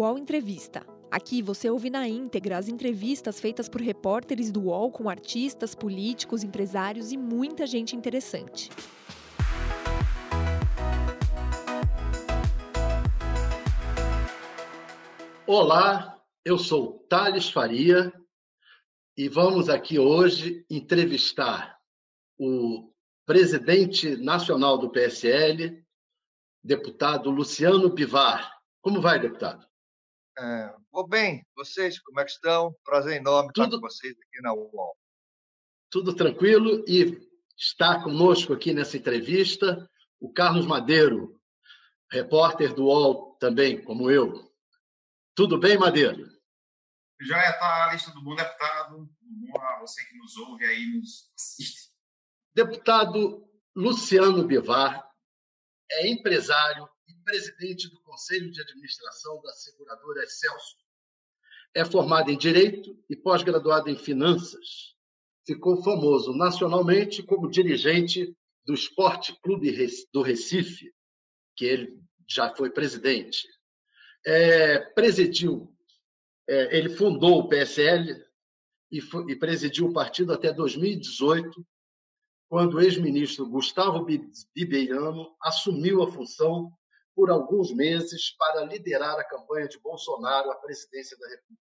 UOL Entrevista. Aqui você ouve na íntegra as entrevistas feitas por repórteres do UOL com artistas, políticos, empresários e muita gente interessante. Olá, eu sou Thales Faria e vamos aqui hoje entrevistar o presidente nacional do PSL, deputado Luciano Bivar. Como vai, deputado? É, vou bem. Vocês, como é que estão? Prazer enorme Tudo... estar com vocês aqui na UOL. Tudo tranquilo e está conosco aqui nessa entrevista o Carlos Madeiro, repórter do UOL também, como eu. Tudo bem, Madeiro? Já está a lista do bom deputado, bom a você que nos ouve aí, nos assiste. Deputado Luciano Bivar é empresário presidente do Conselho de Administração da seguradora Excelso. É formado em Direito e pós-graduado em Finanças. Ficou famoso nacionalmente como dirigente do Esporte Clube do Recife, que ele já foi presidente. É, presidiu, é, ele fundou o PSL e, e presidiu o partido até 2018, quando o ex-ministro Gustavo Bibeiano assumiu a função por alguns meses para liderar a campanha de Bolsonaro à presidência da República.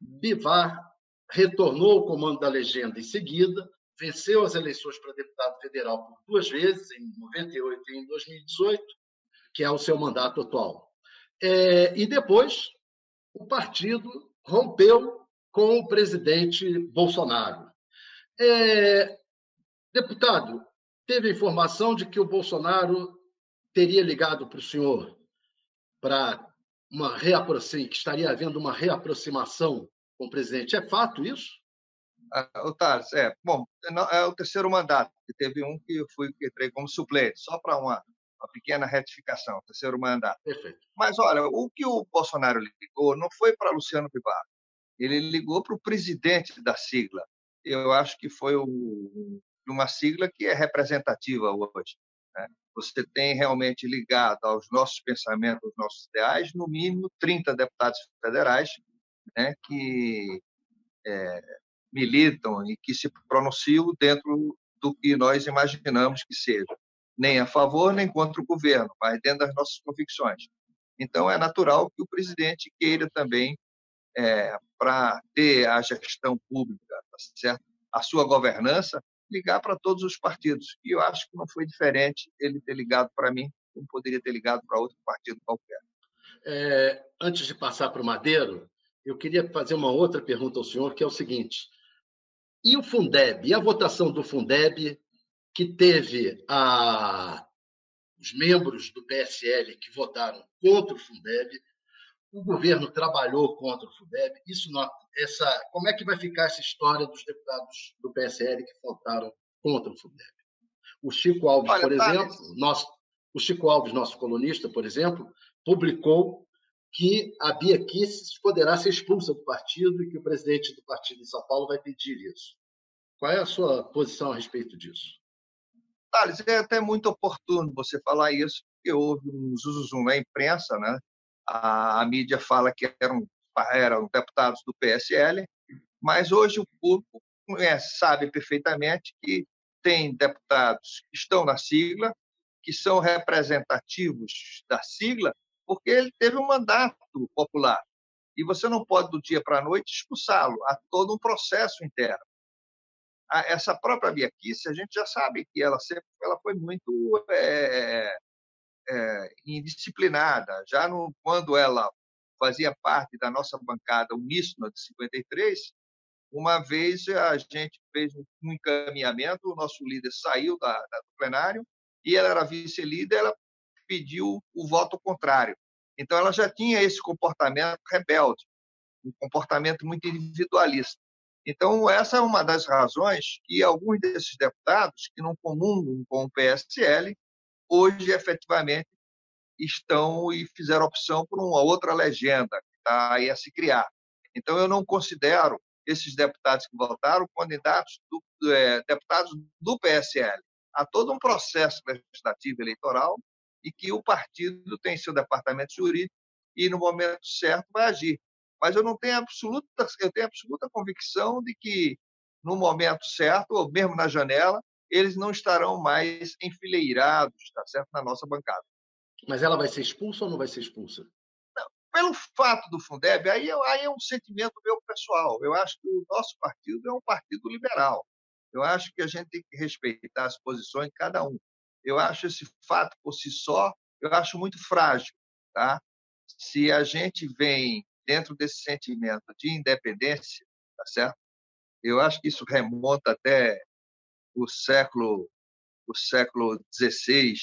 Bivar retornou ao comando da legenda em seguida, venceu as eleições para deputado federal por duas vezes, em 98 e em 2018, que é o seu mandato atual. É, e depois, o partido rompeu com o presidente Bolsonaro. É, Deputado, teve informação de que o Bolsonaro teria ligado para o senhor para uma reaproximação, que estaria havendo uma reaproximação com o presidente. É fato isso? Ah, Otávio, é. Bom, é o terceiro mandato, teve um que eu fui que entrei como suplente, só para uma, uma pequena retificação, terceiro mandato. Perfeito. Mas olha, o que o Bolsonaro ligou não foi para Luciano Bivar, ele ligou para o presidente da sigla. Eu acho que foi o uma sigla que é representativa hoje. Você tem realmente ligado aos nossos pensamentos, aos nossos ideais, no mínimo 30 deputados federais né, que é, militam e que se pronunciam dentro do que nós imaginamos que seja, nem a favor nem contra o governo, mas dentro das nossas convicções. Então, é natural que o presidente queira também, é, para ter a gestão pública, tá certo? a sua governança, ligar para todos os partidos. E eu acho que não foi diferente ele ter ligado para mim, como poderia ter ligado para outro partido qualquer. É, antes de passar para o Madeiro, eu queria fazer uma outra pergunta ao senhor, que é o seguinte: e o Fundeb, e a votação do Fundeb, que teve a, os membros do PSL que votaram contra o Fundeb, o governo trabalhou contra o Fundeb. Isso não, essa, como é que vai ficar essa história dos deputados do PSL que votaram contra o Fundeb? O Chico Alves, Olha, por exemplo, nosso, o Chico Alves, nosso colunista, por exemplo, publicou que a Bia Kicis poderá ser expulsa do partido e que o presidente do partido em São Paulo vai pedir isso. Qual é a sua posição a respeito disso? Thales, é até muito oportuno você falar isso, porque houve um zuzum na imprensa, né? A, a mídia fala que eram, eram deputados do PSL, mas hoje o público sabe perfeitamente que tem deputados que estão na sigla, que são representativos da sigla, porque ele teve um mandato popular. E você não pode, do dia para a noite, expulsá-lo. Há todo um processo interno. Essa própria Bia Kici, a gente já sabe que ela sempre ela foi muito é, é, indisciplinada. Já no, quando ela fazia parte da nossa bancada uníssona de 53, uma vez a gente fez um encaminhamento, o nosso líder saiu da, da, do plenário e ela era vice-líder, ela pediu o voto contrário. Então ela já tinha esse comportamento rebelde, um comportamento muito individualista. Então essa é uma das razões que alguns desses deputados que não comungam com o PSL hoje efetivamente estão e fizeram opção por uma outra legenda que está aí a se criar. Então, eu não considero esses deputados que votaram candidatos do, é, deputados do PSL. Há todo um processo legislativo eleitoral e que o partido tem seu departamento jurídico e no momento certo vai agir. Mas eu não tenho absoluta, eu tenho absoluta convicção de que no momento certo, ou mesmo na janela, eles não estarão mais enfileirados, tá certo, na nossa bancada. Mas ela vai ser expulsa ou não vai ser expulsa? Não, pelo fato do Fundeb, aí, aí é um sentimento meu pessoal. Eu acho que o nosso partido é um partido liberal. Eu acho que a gente tem que respeitar as posições de cada um. Eu acho esse fato por si só, eu acho muito frágil, tá? Se a gente vem dentro desse sentimento de independência, tá certo? Eu acho que isso remonta até o século o século XVI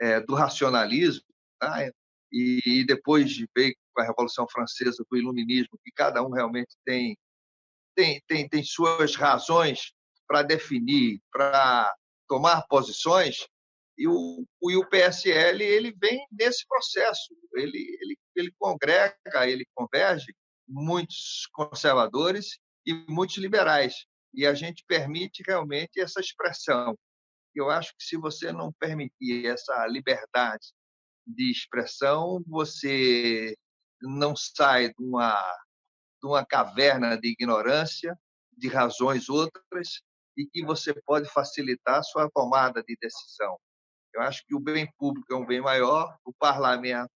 é, do racionalismo, tá? e, depois veio com a Revolução Francesa do Iluminismo, que cada um realmente tem tem, tem, tem suas razões para definir, para tomar posições, e o, e o PSL ele vem nesse processo, ele, ele, ele congrega, ele converge muitos conservadores e muitos liberais, e a gente permite realmente essa expressão. Eu acho que se você não permitir essa liberdade de expressão, você não sai de uma, de uma caverna de ignorância, de razões outras, e que você pode facilitar a sua tomada de decisão. Eu acho que o bem público é um bem maior, o parlamento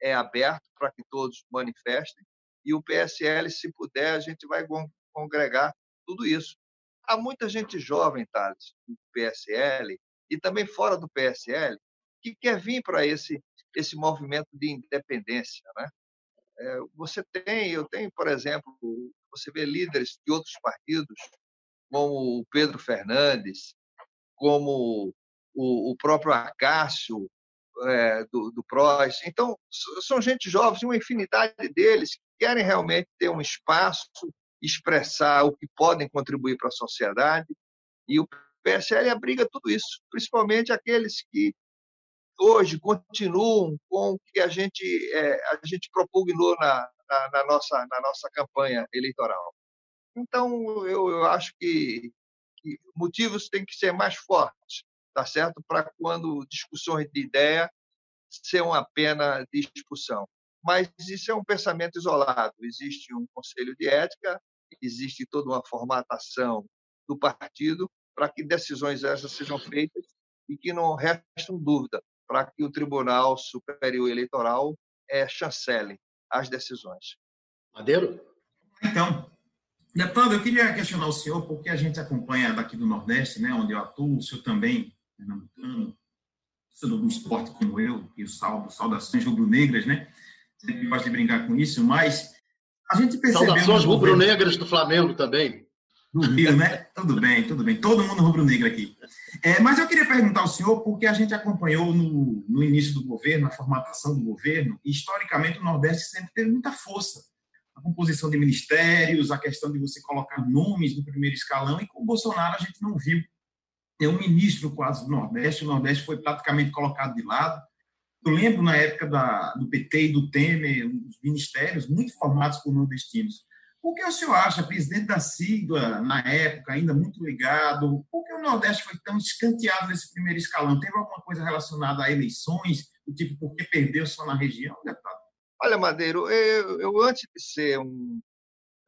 é aberto para que todos manifestem, e o PSL, se puder, a gente vai congregar tudo isso. Há muita gente jovem, Thales, no PSL, e também fora do PSL, que quer vir para esse, esse movimento de independência. Né? É, você tem, eu tenho, por exemplo, você vê líderes de outros partidos como o Pedro Fernandes, como o, o próprio Acácio é, do, do PROS. Então, são gente jovens, uma infinidade deles que querem realmente ter um espaço, expressar o que podem contribuir para a sociedade. E o PSL abriga tudo isso, principalmente aqueles que hoje continuam com o que a gente, é, a gente propugnou na, na, na, nossa, na nossa campanha eleitoral. Então, eu, eu acho que, que motivos têm que ser mais fortes, tá certo? Para quando discussões de ideia ser uma pena de expulsão. Mas isso é um pensamento isolado. Existe um conselho de ética, existe toda uma formatação do partido para que decisões essas sejam feitas e que não restam dúvida para que o Tribunal Superior Eleitoral é, chancele as decisões. Madeiro? Então, Deputado, eu queria questionar o senhor, porque a gente acompanha daqui do Nordeste, né, onde eu atuo, o senhor também, pernambucano, torcedor do esporte como eu, e o saldo, saudações rubro-negras, né? Sempre gosto de brincar com isso, mas a gente percebeu... Saudações rubro-negras do Flamengo também. Do Rio, né? tudo bem, tudo bem. Todo mundo rubro-negro aqui. É, mas eu queria perguntar ao senhor, porque a gente acompanhou no, no início do governo, a formatação do governo, e historicamente o Nordeste sempre teve muita força a composição de ministérios, a questão de você colocar nomes no primeiro escalão, e com o Bolsonaro a gente não viu. É um ministro quase do Nordeste, o Nordeste foi praticamente colocado de lado. Eu lembro na época da, do PT e do Temer, os ministérios muito formados por nordestinos. Por que o senhor acha, presidente da sigla, na época, ainda muito ligado, por que o Nordeste foi tão escanteado nesse primeiro escalão? Teve alguma coisa relacionada a eleições, do tipo, por que perdeu só na região, deputado? Olha, Madeiro, eu, eu antes de ser um.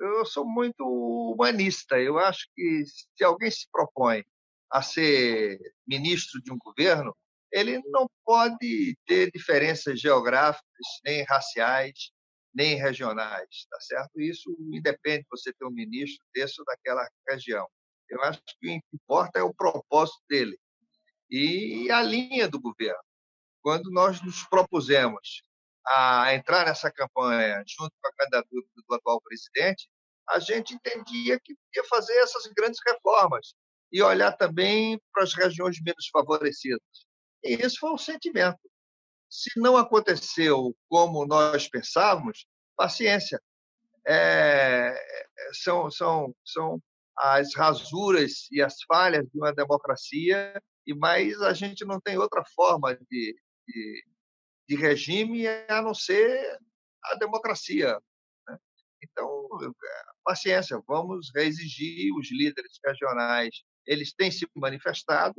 Eu sou muito humanista. Eu acho que se alguém se propõe a ser ministro de um governo, ele não pode ter diferenças geográficas, nem raciais, nem regionais, tá certo? Isso independe de você ter um ministro desse ou daquela região. Eu acho que o que importa é o propósito dele e a linha do governo. Quando nós nos propusemos a entrar nessa campanha junto com a candidatura do atual presidente, a gente entendia que podia fazer essas grandes reformas e olhar também para as regiões menos favorecidas. E esse foi o sentimento. Se não aconteceu como nós pensávamos, paciência. É, são, são, são as rasuras e as falhas de uma democracia, e mais a gente não tem outra forma de, de de regime a não ser a democracia. Né? Então, paciência, vamos reexigir os líderes regionais. Eles têm se manifestado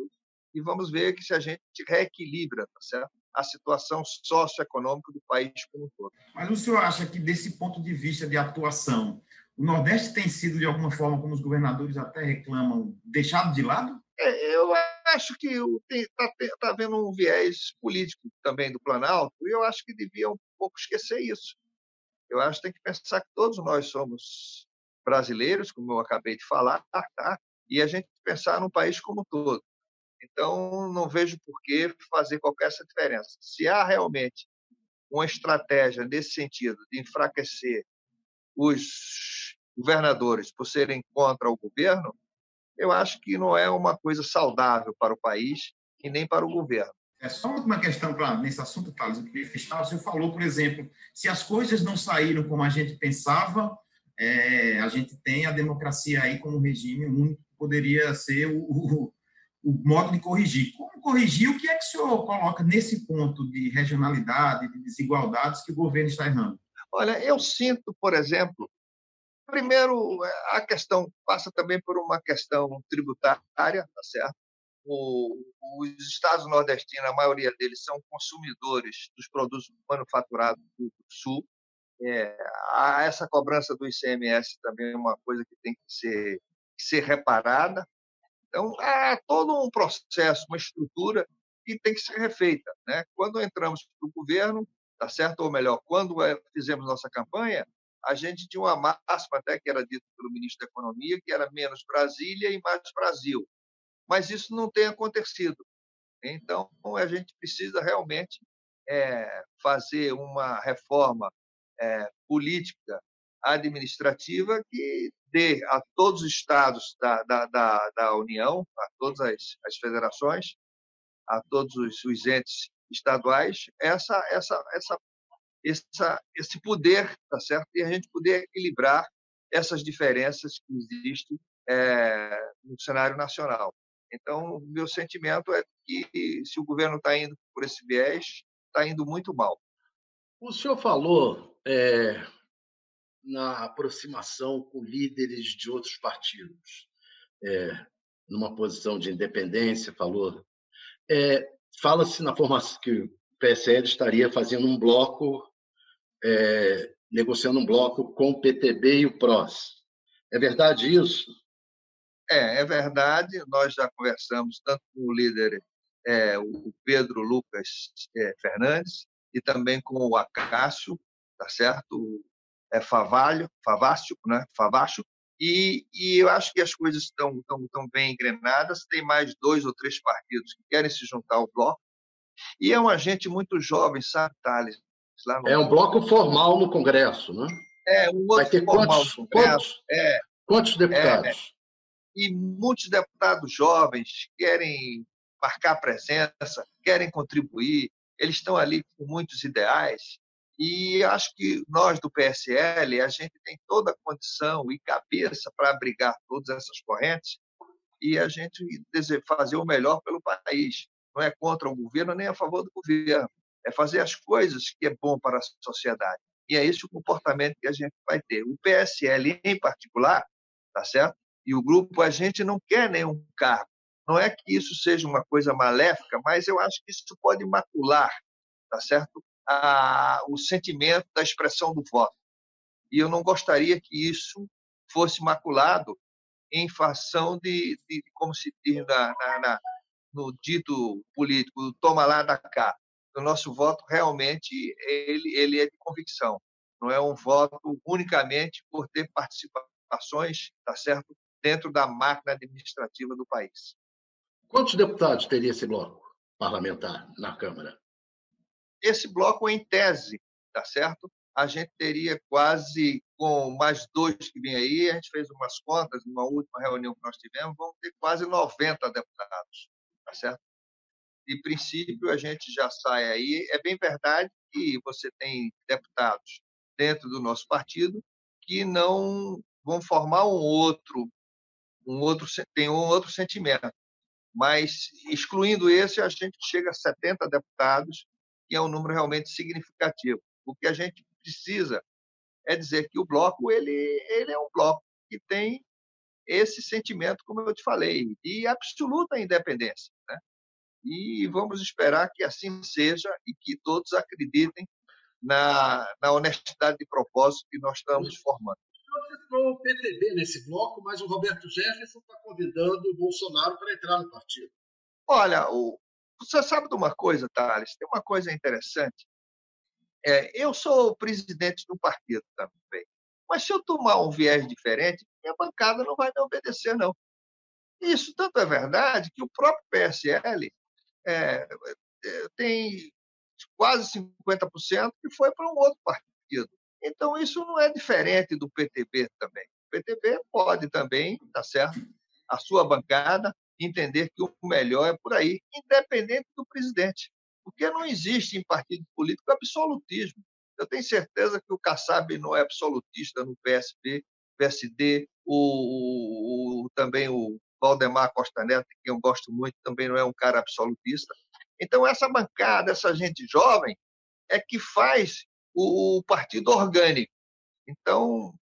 e vamos ver que se a gente reequilibra, tá certo? a situação socioeconômica do país como um todo. Mas o senhor acha que, desse ponto de vista de atuação, o Nordeste tem sido, de alguma forma, como os governadores até reclamam, deixado de lado? É, eu acho que está tá havendo um viés político também do Planalto, e eu acho que devia um pouco esquecer isso. Eu acho que tem que pensar que todos nós somos brasileiros, como eu acabei de falar, tá? e a gente pensar no país como um todo. Então, não vejo por que fazer qualquer essa diferença. Se há realmente uma estratégia nesse sentido de enfraquecer os governadores por serem contra o governo, eu acho que não é uma coisa saudável para o país e nem para o governo. É só uma questão nesse assunto, Thales, fechar. O senhor falou, por exemplo, se as coisas não saíram como a gente pensava, é, a gente tem a democracia aí como regime único que poderia ser o, o, modo de corrigir. Como corrigir? O que é que o senhor coloca nesse ponto de regionalidade, de desigualdades que o governo está errando? Olha, eu sinto, por exemplo, primeiro, a questão passa também por uma questão tributária, tá certo? O, os estados nordestinos, a maioria deles são consumidores dos produtos manufaturados do Sul, é, essa cobrança do ICMS também é uma coisa que tem que ser, que ser reparada. Então, há todo um processo, uma estrutura que tem que ser refeita. Né? Quando entramos no governo, tá certo? ou melhor, quando é, fizemos nossa campanha, a gente tinha uma máxima até que era dita pelo ministro da Economia, que era menos Brasília e mais Brasil. Mas isso não tem acontecido. Então, a gente precisa realmente é, fazer uma reforma é, política administrativa que dê a todos os estados da, da, da, da União, a todas as, as federações, a todos os, os entes estaduais, essa, essa, essa, essa, esse poder, tá certo? E a gente poder equilibrar essas diferenças que existem é, no cenário nacional. Então, meu sentimento é que se o governo está indo por esse viés, está indo muito mal. O senhor falou é, na aproximação com líderes de outros partidos, é, numa posição de independência, falou. É, Fala-se na formação que o PSL estaria fazendo um bloco, é, negociando um bloco com o PTB e o PROS. É verdade isso? É, é verdade. Nós já conversamos tanto com o líder, é, o Pedro Lucas é, Fernandes, e também com o Acácio, tá certo? É Favalho, Favácio, né? Favácio. E, e eu acho que as coisas estão, estão, estão bem engrenadas. Tem mais dois ou três partidos que querem se juntar ao bloco. E é uma gente muito jovem, sabe, Thales? é um bloco formal no Congresso, né? É, um outro Vai ter quantos, quantos, é, quantos deputados? É, e muitos deputados jovens querem marcar presença, querem contribuir, eles estão ali com muitos ideais. E acho que nós do PSL, a gente tem toda a condição e cabeça para abrigar todas essas correntes e a gente fazer o melhor pelo país. Não é contra o governo nem a favor do governo. É fazer as coisas que é bom para a sociedade. E é esse o comportamento que a gente vai ter. O PSL, em particular, tá certo? E o grupo, a gente não quer nenhum cargo. Não é que isso seja uma coisa maléfica, mas eu acho que isso pode macular, tá certo? A, o sentimento da expressão do voto. E eu não gostaria que isso fosse maculado em fação de, de como se diz na, na, na, no dito político, toma lá da cá. O nosso voto realmente ele, ele é de convicção, não é um voto unicamente por ter participações, tá certo, dentro da máquina administrativa do país. Quantos deputados teria esse bloco parlamentar na Câmara? Esse bloco, em tese, tá certo? A gente teria quase, com mais dois que vêm aí, a gente fez umas contas numa última reunião que nós tivemos, vamos ter quase 90 deputados, tá certo? De princípio, a gente já sai aí. É bem verdade que você tem deputados dentro do nosso partido que não vão formar um outro, um outro tem um outro sentimento. Mas excluindo esse, a gente chega a 70 deputados que é um número realmente significativo. O que a gente precisa é dizer que o bloco ele, ele é um bloco que tem esse sentimento, como eu te falei, de absoluta independência. Né? E vamos esperar que assim seja e que todos acreditem na, na honestidade de propósito que nós estamos formando. Você citou o PTB nesse bloco, mas o Roberto Jefferson está convidando o Bolsonaro para entrar no partido. Olha, o, você sabe de uma coisa, Thales? Tem uma coisa interessante. É, eu sou presidente do partido também. Mas se eu tomar um viés diferente, minha bancada não vai me obedecer, não. Isso tanto é verdade que o próprio PSL é, é, tem quase 50% que foi para um outro partido. Então, isso não é diferente do PTB também. O PTB pode também, tá certo, a sua bancada entender que o melhor é por aí, independente do presidente. Porque não existe em partido político absolutismo. Eu tenho certeza que o Kassab não é absolutista no PSB, PSD, o, o, também o Valdemar Costa Neto, que eu gosto muito, também não é um cara absolutista. Então, essa bancada, essa gente jovem, é que faz o, o partido orgânico. Então,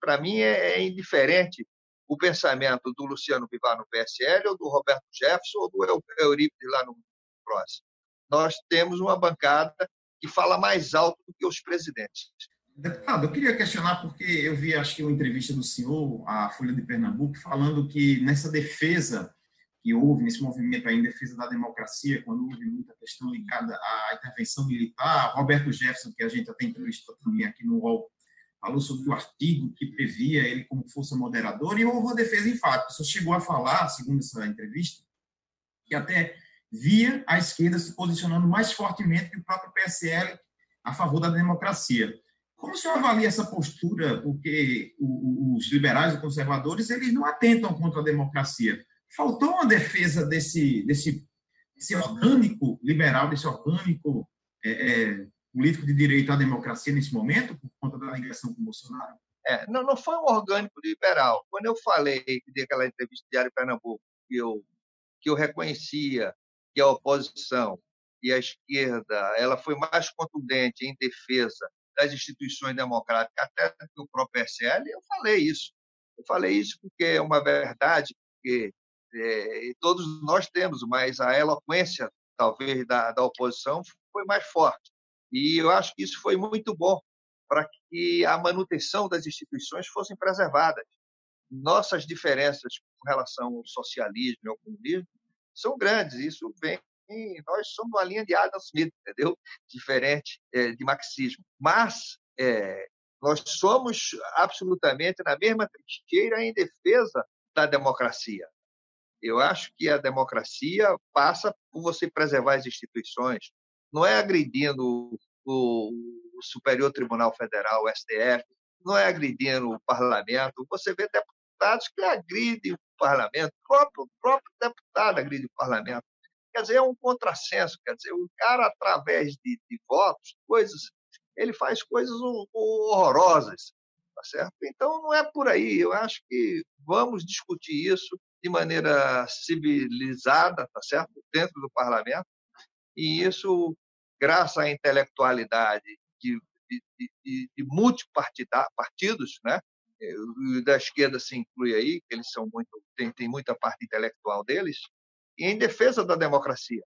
para mim, é, é, indiferente o pensamento do Luciano Bivar no PSL, ou do Roberto Jefferson, ou do Eurípides lá no PROS. Nós temos uma bancada que fala mais alto do que os presidentes. Deputado, eu queria questionar, porque eu vi, acho que, uma entrevista do senhor, à Folha de Pernambuco, falando que nessa defesa que houve, nesse movimento aí em defesa da democracia, quando houve muita questão ligada à intervenção militar, Roberto Jefferson, que a gente até entrevistou também aqui no UOL, falou sobre o artigo que previa ele como força moderadora, e houve uma defesa. O senhor chegou a falar, segundo essa entrevista, que até via a esquerda se posicionando mais fortemente que o próprio PSL a favor da democracia. Como o senhor avalia essa postura? Porque os liberais e conservadores eles não atentam contra a democracia. Faltou uma defesa desse, desse, desse orgânico liberal, desse orgânico é, é, político de direito à democracia nesse momento, por conta da ligação com o Bolsonaro? É, não, não foi um orgânico liberal. Quando eu falei, que dei aquela entrevista Diário Pernambuco, que eu, que eu reconhecia que a oposição e a esquerda ela foi mais contundente em defesa das instituições democráticas até que o próprio PSL, eu falei isso. Eu falei isso porque é uma verdade que é, todos nós temos, mas a eloquência, talvez, da, da oposição foi mais forte. E eu acho que isso foi muito bom para que a manutenção das instituições fossem preservadas. Nossas diferenças com relação ao socialismo e ao comunismo são grandes. Isso vem nós somos uma linha de Adam Smith, entendeu? Diferente é, de marxismo. Mas é, nós somos absolutamente na mesma trincheira em defesa da democracia. Eu acho que a democracia passa por você preservar as instituições, não é agredindo o, Superior Tribunal Federal, o STF, não é agredindo o parlamento. Você vê deputados que agridem o parlamento, o próprio, próprio deputado agride o parlamento. Quer dizer, é um contrassenso. Quer dizer, o cara, através de, de votos, coisas, ele faz coisas horrorosas. Tá certo? Então, não é por aí. Eu acho que vamos discutir isso de maneira civilizada, tá certo? dentro do parlamento. E isso, graças à intelectualidade de, de, de, de multipartidos, né? da esquerda se inclui aí, que eles são muito tem, tem muita parte intelectual deles, e em defesa da democracia.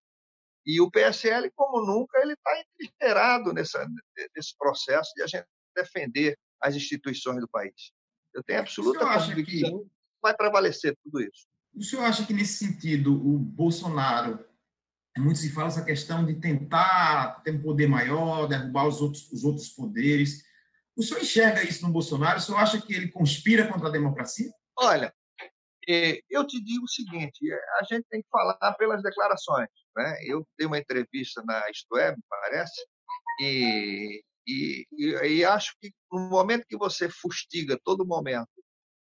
E o PSL, como nunca, ele está inteirado nessa, nesse processo de a gente defender as instituições do país. Eu tenho absoluta convicção que vai prevalecer tudo isso. O senhor acha que, nesse sentido, o Bolsonaro, muito se fala essa questão de tentar ter um poder maior, derrubar os outros, os outros poderes. O senhor enxerga isso no Bolsonaro? O senhor acha que ele conspira contra a democracia? Olha, é, eu te digo o seguinte: a gente tem que falar pelas declarações. Né? Eu dei uma entrevista na Isto é, me parece, e, e, e, acho que no momento que você fustiga todo momento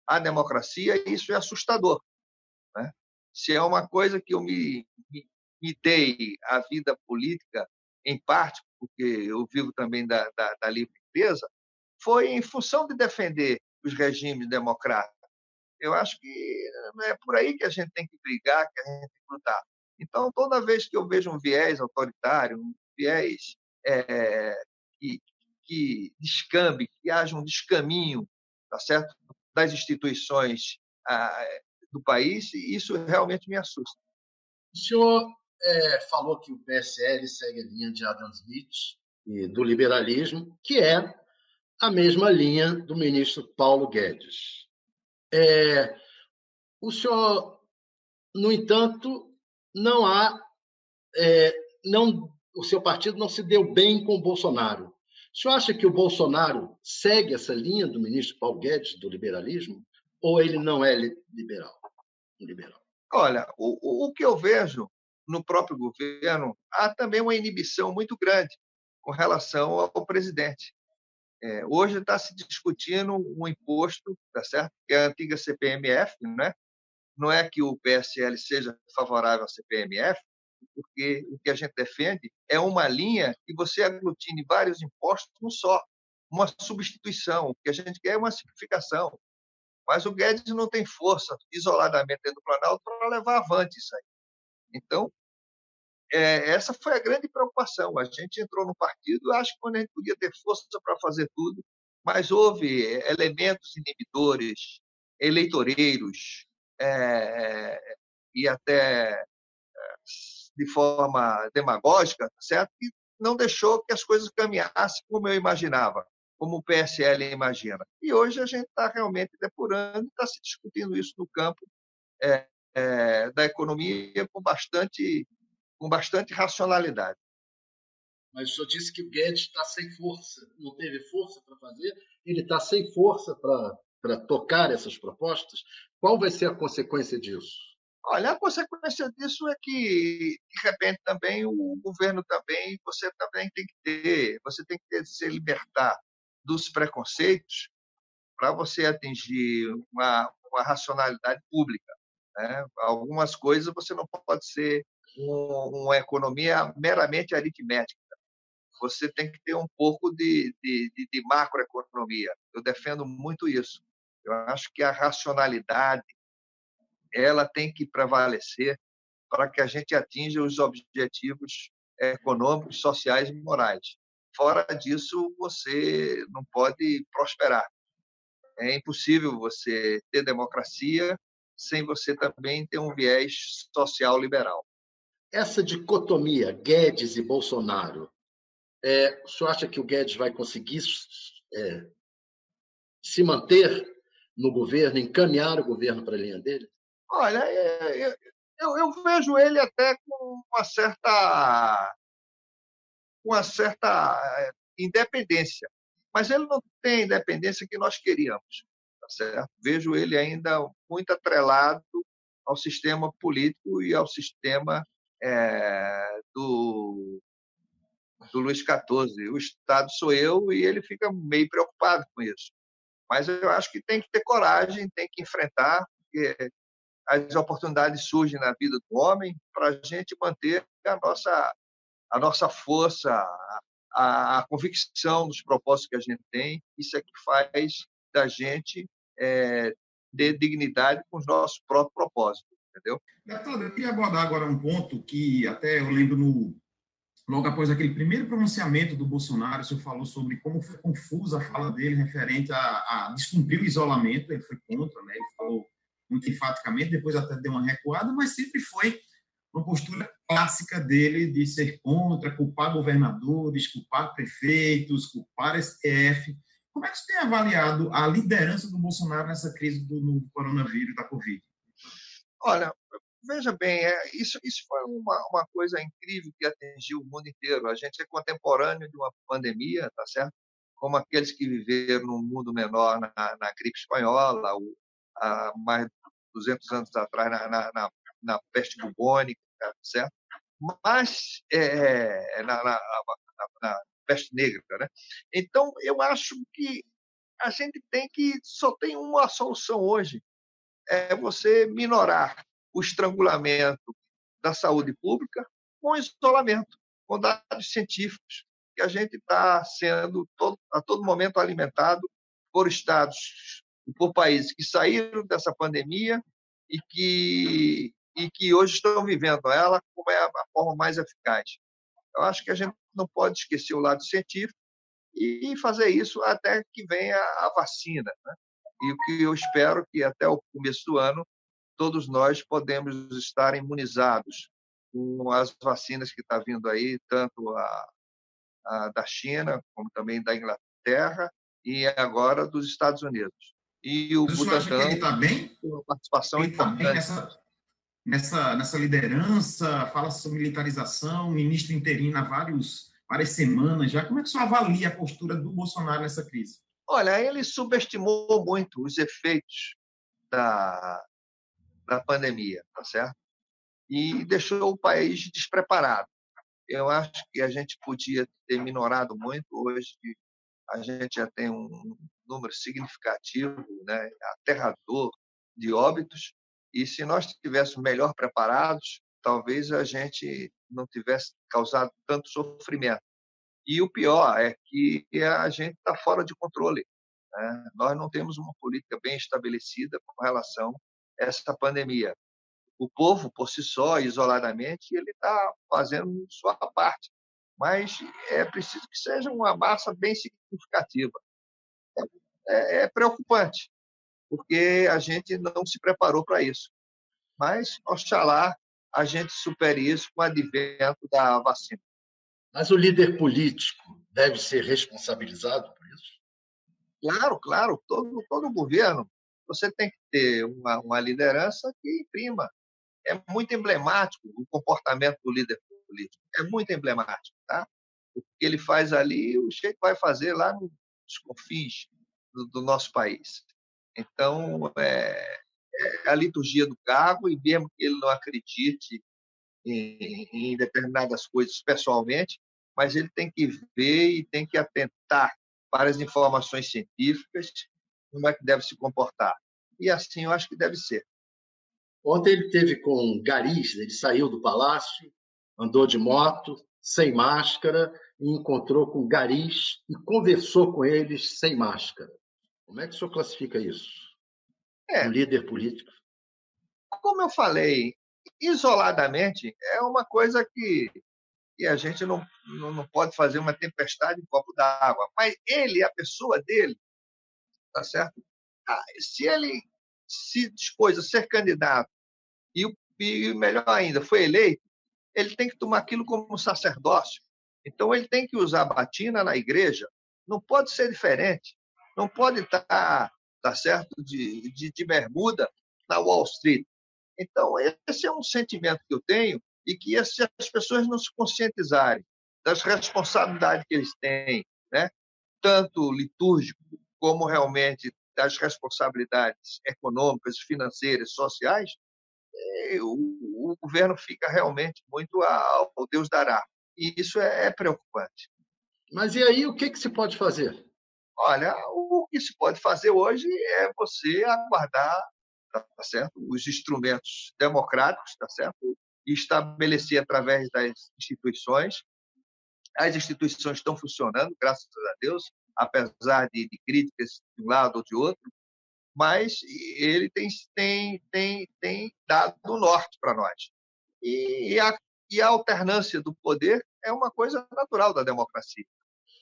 a democracia, isso é assustador. Né? Se é uma coisa que eu me, me, me dei a vida política, em parte porque eu vivo também da, da, da livre empresa, foi em função de defender os regimes democráticos eu acho que é por aí que a gente tem que brigar, que a gente tem que lutar. Então, toda vez que eu vejo um viés autoritário, um viés é, que, que descambe, que haja um descaminho tá certo? das instituições ah, do país, isso realmente me assusta. O senhor é, falou que o PSL segue a linha de Adam Smith e do liberalismo, que é a mesma linha do ministro Paulo Guedes. É, o senhor, no entanto, não há, é, não, o seu partido não se deu bem com o Bolsonaro. O senhor acha que o Bolsonaro segue essa linha do ministro Paulo Guedes do liberalismo ou ele não é liberal? liberal? Olha, o, o que eu vejo no próprio governo, há também uma inibição muito grande com relação ao presidente. É, hoje está se discutindo um imposto, tá certo? que é a antiga CPMF, né? não é que o PSL seja favorável à CPMF, porque o que a gente defende é uma linha que você aglutine vários impostos num só, uma substituição. O que a gente quer é uma simplificação. Mas o Guedes não tem força isoladamente dentro do Planalto para levar avante isso aí. Então, é, essa foi a grande preocupação. A gente entrou no partido, acho que a gente podia ter força para fazer tudo, mas houve elementos inibidores, eleitoreiros, é, e até de forma demagógica, certo? E não deixou que as coisas caminhassem como eu imaginava, como o PSL imagina. E hoje a gente está realmente depurando, está se discutindo isso no campo é, é, da economia com bastante, com bastante racionalidade. Mas o senhor disse que o Guedes está sem força, não teve força para fazer, ele está sem força para tocar essas propostas. Qual vai ser a consequência disso? Olha, a consequência disso é que, de repente, também o governo também, você também tem que ter, você tem que ter, se libertar dos preconceitos para você atingir uma, uma racionalidade pública. Né? Algumas coisas você não pode ser uma economia meramente aritmética. Você tem que ter um pouco de, de, de, macroeconomia. Eu defendo muito isso. Eu acho que a racionalidade ela tem que prevalecer para que a gente atinja os objetivos econômicos, sociais e morais. Fora disso, você não pode prosperar. É impossível você ter democracia sem você também ter um viés social liberal. Essa dicotomia Guedes e Bolsonaro, é, o senhor acha que o Guedes vai conseguir é, se manter no governo, encaminhar o governo para a linha dele? Olha, é, é, eu, eu vejo ele até com uma certa, uma certa é, independência, mas ele não tem a independência que nós queríamos. Tá certo? Vejo ele ainda muito atrelado ao sistema político e ao sistema é, do, do Luiz XIV. O Estado sou eu e ele fica meio preocupado com isso. Mas eu acho que tem que ter coragem, tem que enfrentar, porque as oportunidades surgem na vida do homem para a gente manter a nossa, a nossa força, a, a, convicção dos propósitos que a gente tem. Isso é que faz da gente é, ter dignidade com os nossos próprios propósitos, entendeu? Deputado, eu queria abordar agora um ponto que até eu lembro no logo após aquele primeiro pronunciamento do Bolsonaro, o senhor falou sobre como foi confusa a fala dele referente a, a descumprir o isolamento, ele foi contra, né? ele falou muito enfaticamente, depois até deu uma recuada, mas sempre foi uma postura clássica dele de ser contra, culpar governadores, culpar prefeitos, culpar STF. Como é que você tem avaliado a liderança do Bolsonaro nessa crise do coronavírus da Covid? Olha, veja bem, é, isso, isso foi uma, uma coisa incrível que atingiu o mundo inteiro. A gente é contemporâneo de uma pandemia, tá certo? Como aqueles que viveram num mundo menor na, na gripe espanhola, há mais 200 anos atrás na, na, na, na peste bubônica, certo? Mas é, é na, na, na, peste negra, né? Então eu acho que a gente tem que só tem uma solução hoje é você minorar o estrangulamento da saúde pública com isolamento, com dados científicos que a gente está sendo todo, a todo momento alimentado por estados e por países que saíram dessa pandemia e que, e que hoje estão vivendo ela como é a forma mais eficaz. Eu acho que a gente não pode esquecer o lado científico e fazer isso até que venha a vacina. Né? E o que eu espero que até o começo do ano todos nós podemos estar imunizados com as vacinas que está vindo aí, tanto a, a, da China, como também da Inglaterra e agora dos Estados Unidos. E o Butantan ele está bem? Uma participação ele importante. Tá bem nessa, nessa, nessa liderança, fala sobre militarização, ministro interino há vários, várias semanas já. Como é que você avalia a postura do Bolsonaro nessa crise? Olha, ele subestimou muito os efeitos da, da pandemia, tá certo? E deixou o país despreparado. Eu acho que a gente podia ter minorado muito. Hoje a gente já tem um número significativo, né, aterrador de óbitos. E se nós estivéssemos melhor preparados, talvez a gente não tivesse causado tanto sofrimento. E o pior é que a gente está fora de controle. Né? Nós não temos uma política bem estabelecida com relação a essa pandemia. O povo, por si só, isoladamente, ele está fazendo sua parte, mas é preciso que seja uma massa bem significativa. É, é preocupante, porque a gente não se preparou para isso. Mas, oxalá, a gente supere isso com o advento da vacina. Mas o líder político deve ser responsabilizado por isso? Claro, claro, todo, todo governo. Você tem que ter uma, uma liderança que imprima. É muito emblemático o comportamento do líder político. É muito emblemático. Tá? O que ele faz ali, o Sheik vai fazer lá nos confins do, do nosso país. Então, é, é, a liturgia do cargo, e mesmo que ele não acredite em, em determinadas coisas pessoalmente, mas ele tem que ver e tem que atentar para as informações científicas, como é que deve se comportar. E assim eu acho que deve ser. Ontem ele teve com garis, ele saiu do palácio, andou de moto, sem máscara, e encontrou com garis e conversou com eles sem máscara. Como é que o senhor classifica isso? É, um líder político. Como eu falei, isoladamente é uma coisa que e a gente não, não, não pode fazer uma tempestade em copo d'água. Mas ele, a pessoa dele, tá certo? Ah, se ele se dispôs a ser candidato e, e melhor ainda, foi eleito, ele tem que tomar aquilo como um sacerdócio. Então ele tem que usar batina na igreja. Não pode ser diferente. Não pode estar, tá certo, de, de, de bermuda na Wall Street. Então esse é um sentimento que eu tenho e que se as pessoas não se conscientizarem das responsabilidades que eles têm, né? tanto litúrgico como realmente das responsabilidades econômicas, financeiras, sociais, eh, o, o governo fica realmente muito ao Deus dará. E isso é, é preocupante. Mas e aí, o que, que se pode fazer? Olha, o que se pode fazer hoje é você aguardar tá certo? os instrumentos democráticos, tá certo? e estabelecer através das instituições. As instituições estão funcionando, graças a Deus, apesar de, de críticas de um lado ou de outro, mas ele tem, tem, tem, tem dado o norte para nós. E a, e a alternância do poder é uma coisa natural da democracia.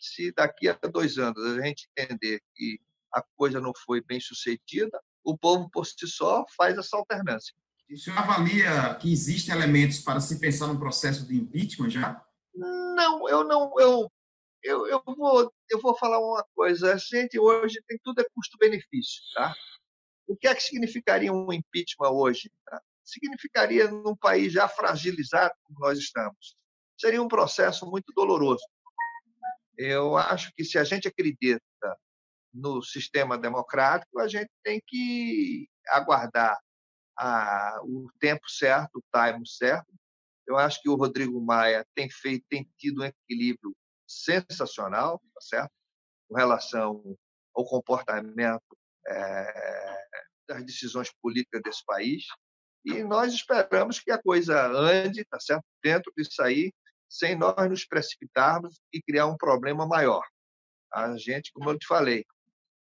Se daqui a dois anos a gente entender que a coisa não foi bem sucedida, o povo por si só faz essa alternância. O senhor avalia que existem elementos para se pensar no processo de impeachment já? Não, eu não. Eu, eu, eu, vou, eu vou falar uma coisa. A gente hoje tem tudo é custo-benefício. Tá? O que é que significaria um impeachment hoje? Tá? Significaria num país já fragilizado como nós estamos. Seria um processo muito doloroso. Eu acho que se a gente acredita no sistema democrático, a gente tem que aguardar a, o tempo certo, o time certo. Eu acho que o Rodrigo Maia tem feito, tem tido um equilíbrio sensacional, tá certo? Com relação ao comportamento é, das decisões políticas desse país. E nós esperamos que a coisa ande, tá certo? Dentro disso aí, sem nós nos precipitarmos e criar um problema maior. A gente, como eu te falei,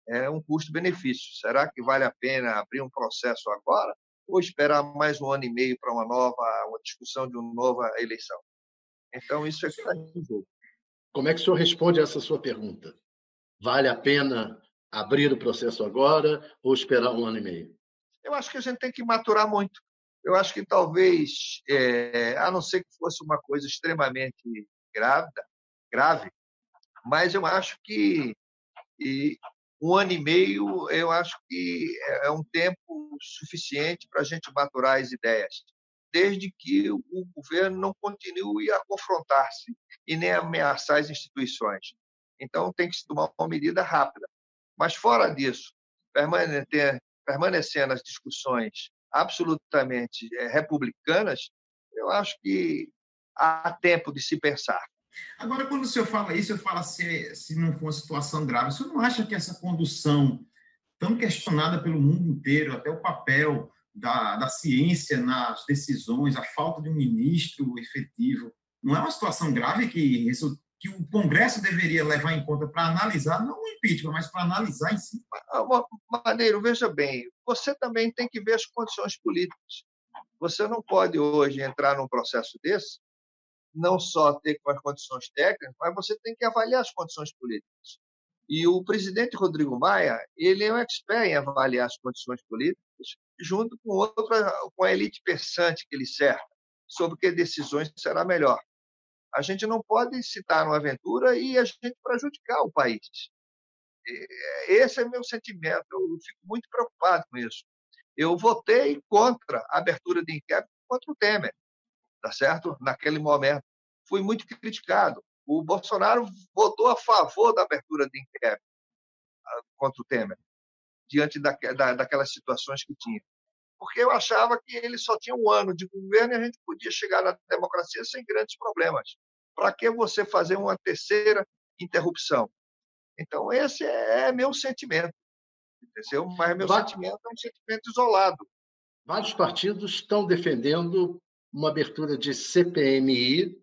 é um custo-benefício. Será que vale a pena abrir um processo agora? ou esperar mais um ano e meio para uma nova, uma discussão de uma nova eleição. Então, isso é que está em jogo. Como é que o senhor responde a essa sua pergunta? Vale a pena abrir o processo agora ou esperar um ano e meio? Eu acho que a gente tem que maturar muito. Eu acho que talvez, é, a não ser que fosse uma coisa extremamente grávida, grave, mas eu acho que e um ano e meio, eu acho que é, é um tempo suficiente para a gente maturar as ideias, desde que o governo não continue a confrontar-se e nem ameaçar as instituições. Então, tem que se tomar uma medida rápida. Mas, fora disso, permanecendo as discussões absolutamente é, republicanas, eu acho que há tempo de se pensar. Agora, quando o senhor fala isso, eu falo se, se não for uma situação grave, o senhor não acha que essa condução tão questionada pelo mundo inteiro, até o papel da, da ciência nas decisões, a falta de um ministro efetivo, não é uma situação grave que, que o Congresso deveria levar em conta para analisar, não o impeachment, mas para analisar em si? Maneiro, veja bem, você também tem que ver as condições políticas. Você não pode hoje entrar num processo desse, não só ter as condições técnicas, mas você tem que avaliar as condições políticas. E o presidente Rodrigo Maia, ele é um expert em avaliar as condições políticas, junto com outra, com a elite pensante que ele cerca, sobre que decisões será melhor. A gente não pode citar uma aventura e a gente prejudicar o país. Esse é meu sentimento. Eu fico muito preocupado com isso. Eu votei contra a abertura de inquérito contra o Temer, tá certo? Naquele momento fui muito criticado. O Bolsonaro votou a favor da abertura de inquérito ah, contra o Temer, diante da, da, daquelas situações que tinha. Porque eu achava que ele só tinha um ano de governo e a gente podia chegar na democracia sem grandes problemas. Para que você fazer uma terceira interrupção? Então, esse é, é meu sentimento. Entendeu? Mas meu sentimento é um sentimento isolado. Vários partidos estão defendendo uma abertura de CPMI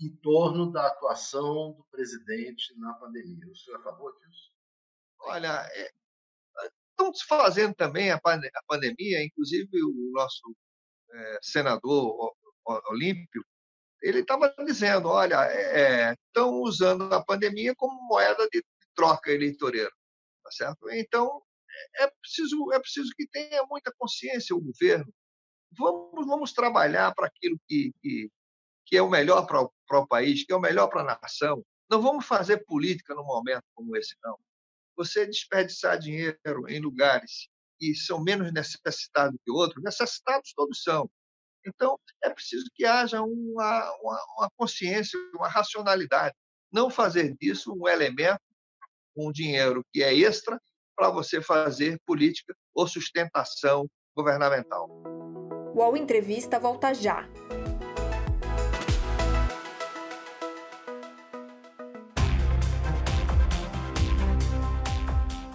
em torno da atuação do presidente na pandemia. O senhor é a favor disso? Olha, é, estão fazendo também a, pandemia, inclusive o nosso é, senador Olímpio, ele estava dizendo, olha, é, estão usando a pandemia como moeda de troca eleitoreira, tá certo? Então é preciso é preciso que tenha muita consciência o governo. Vamos vamos trabalhar para aquilo que, que que é o melhor para o, para o país, que é o melhor para a nação. Não vamos fazer política num momento como esse, não. Você desperdiçar dinheiro em lugares que são menos necessitados que outros, necessitados todos são. Então, é preciso que haja uma, uma, uma consciência, uma racionalidade. Não fazer disso um elemento, um dinheiro que é extra para você fazer política ou sustentação governamental. O UOL Entrevista volta já.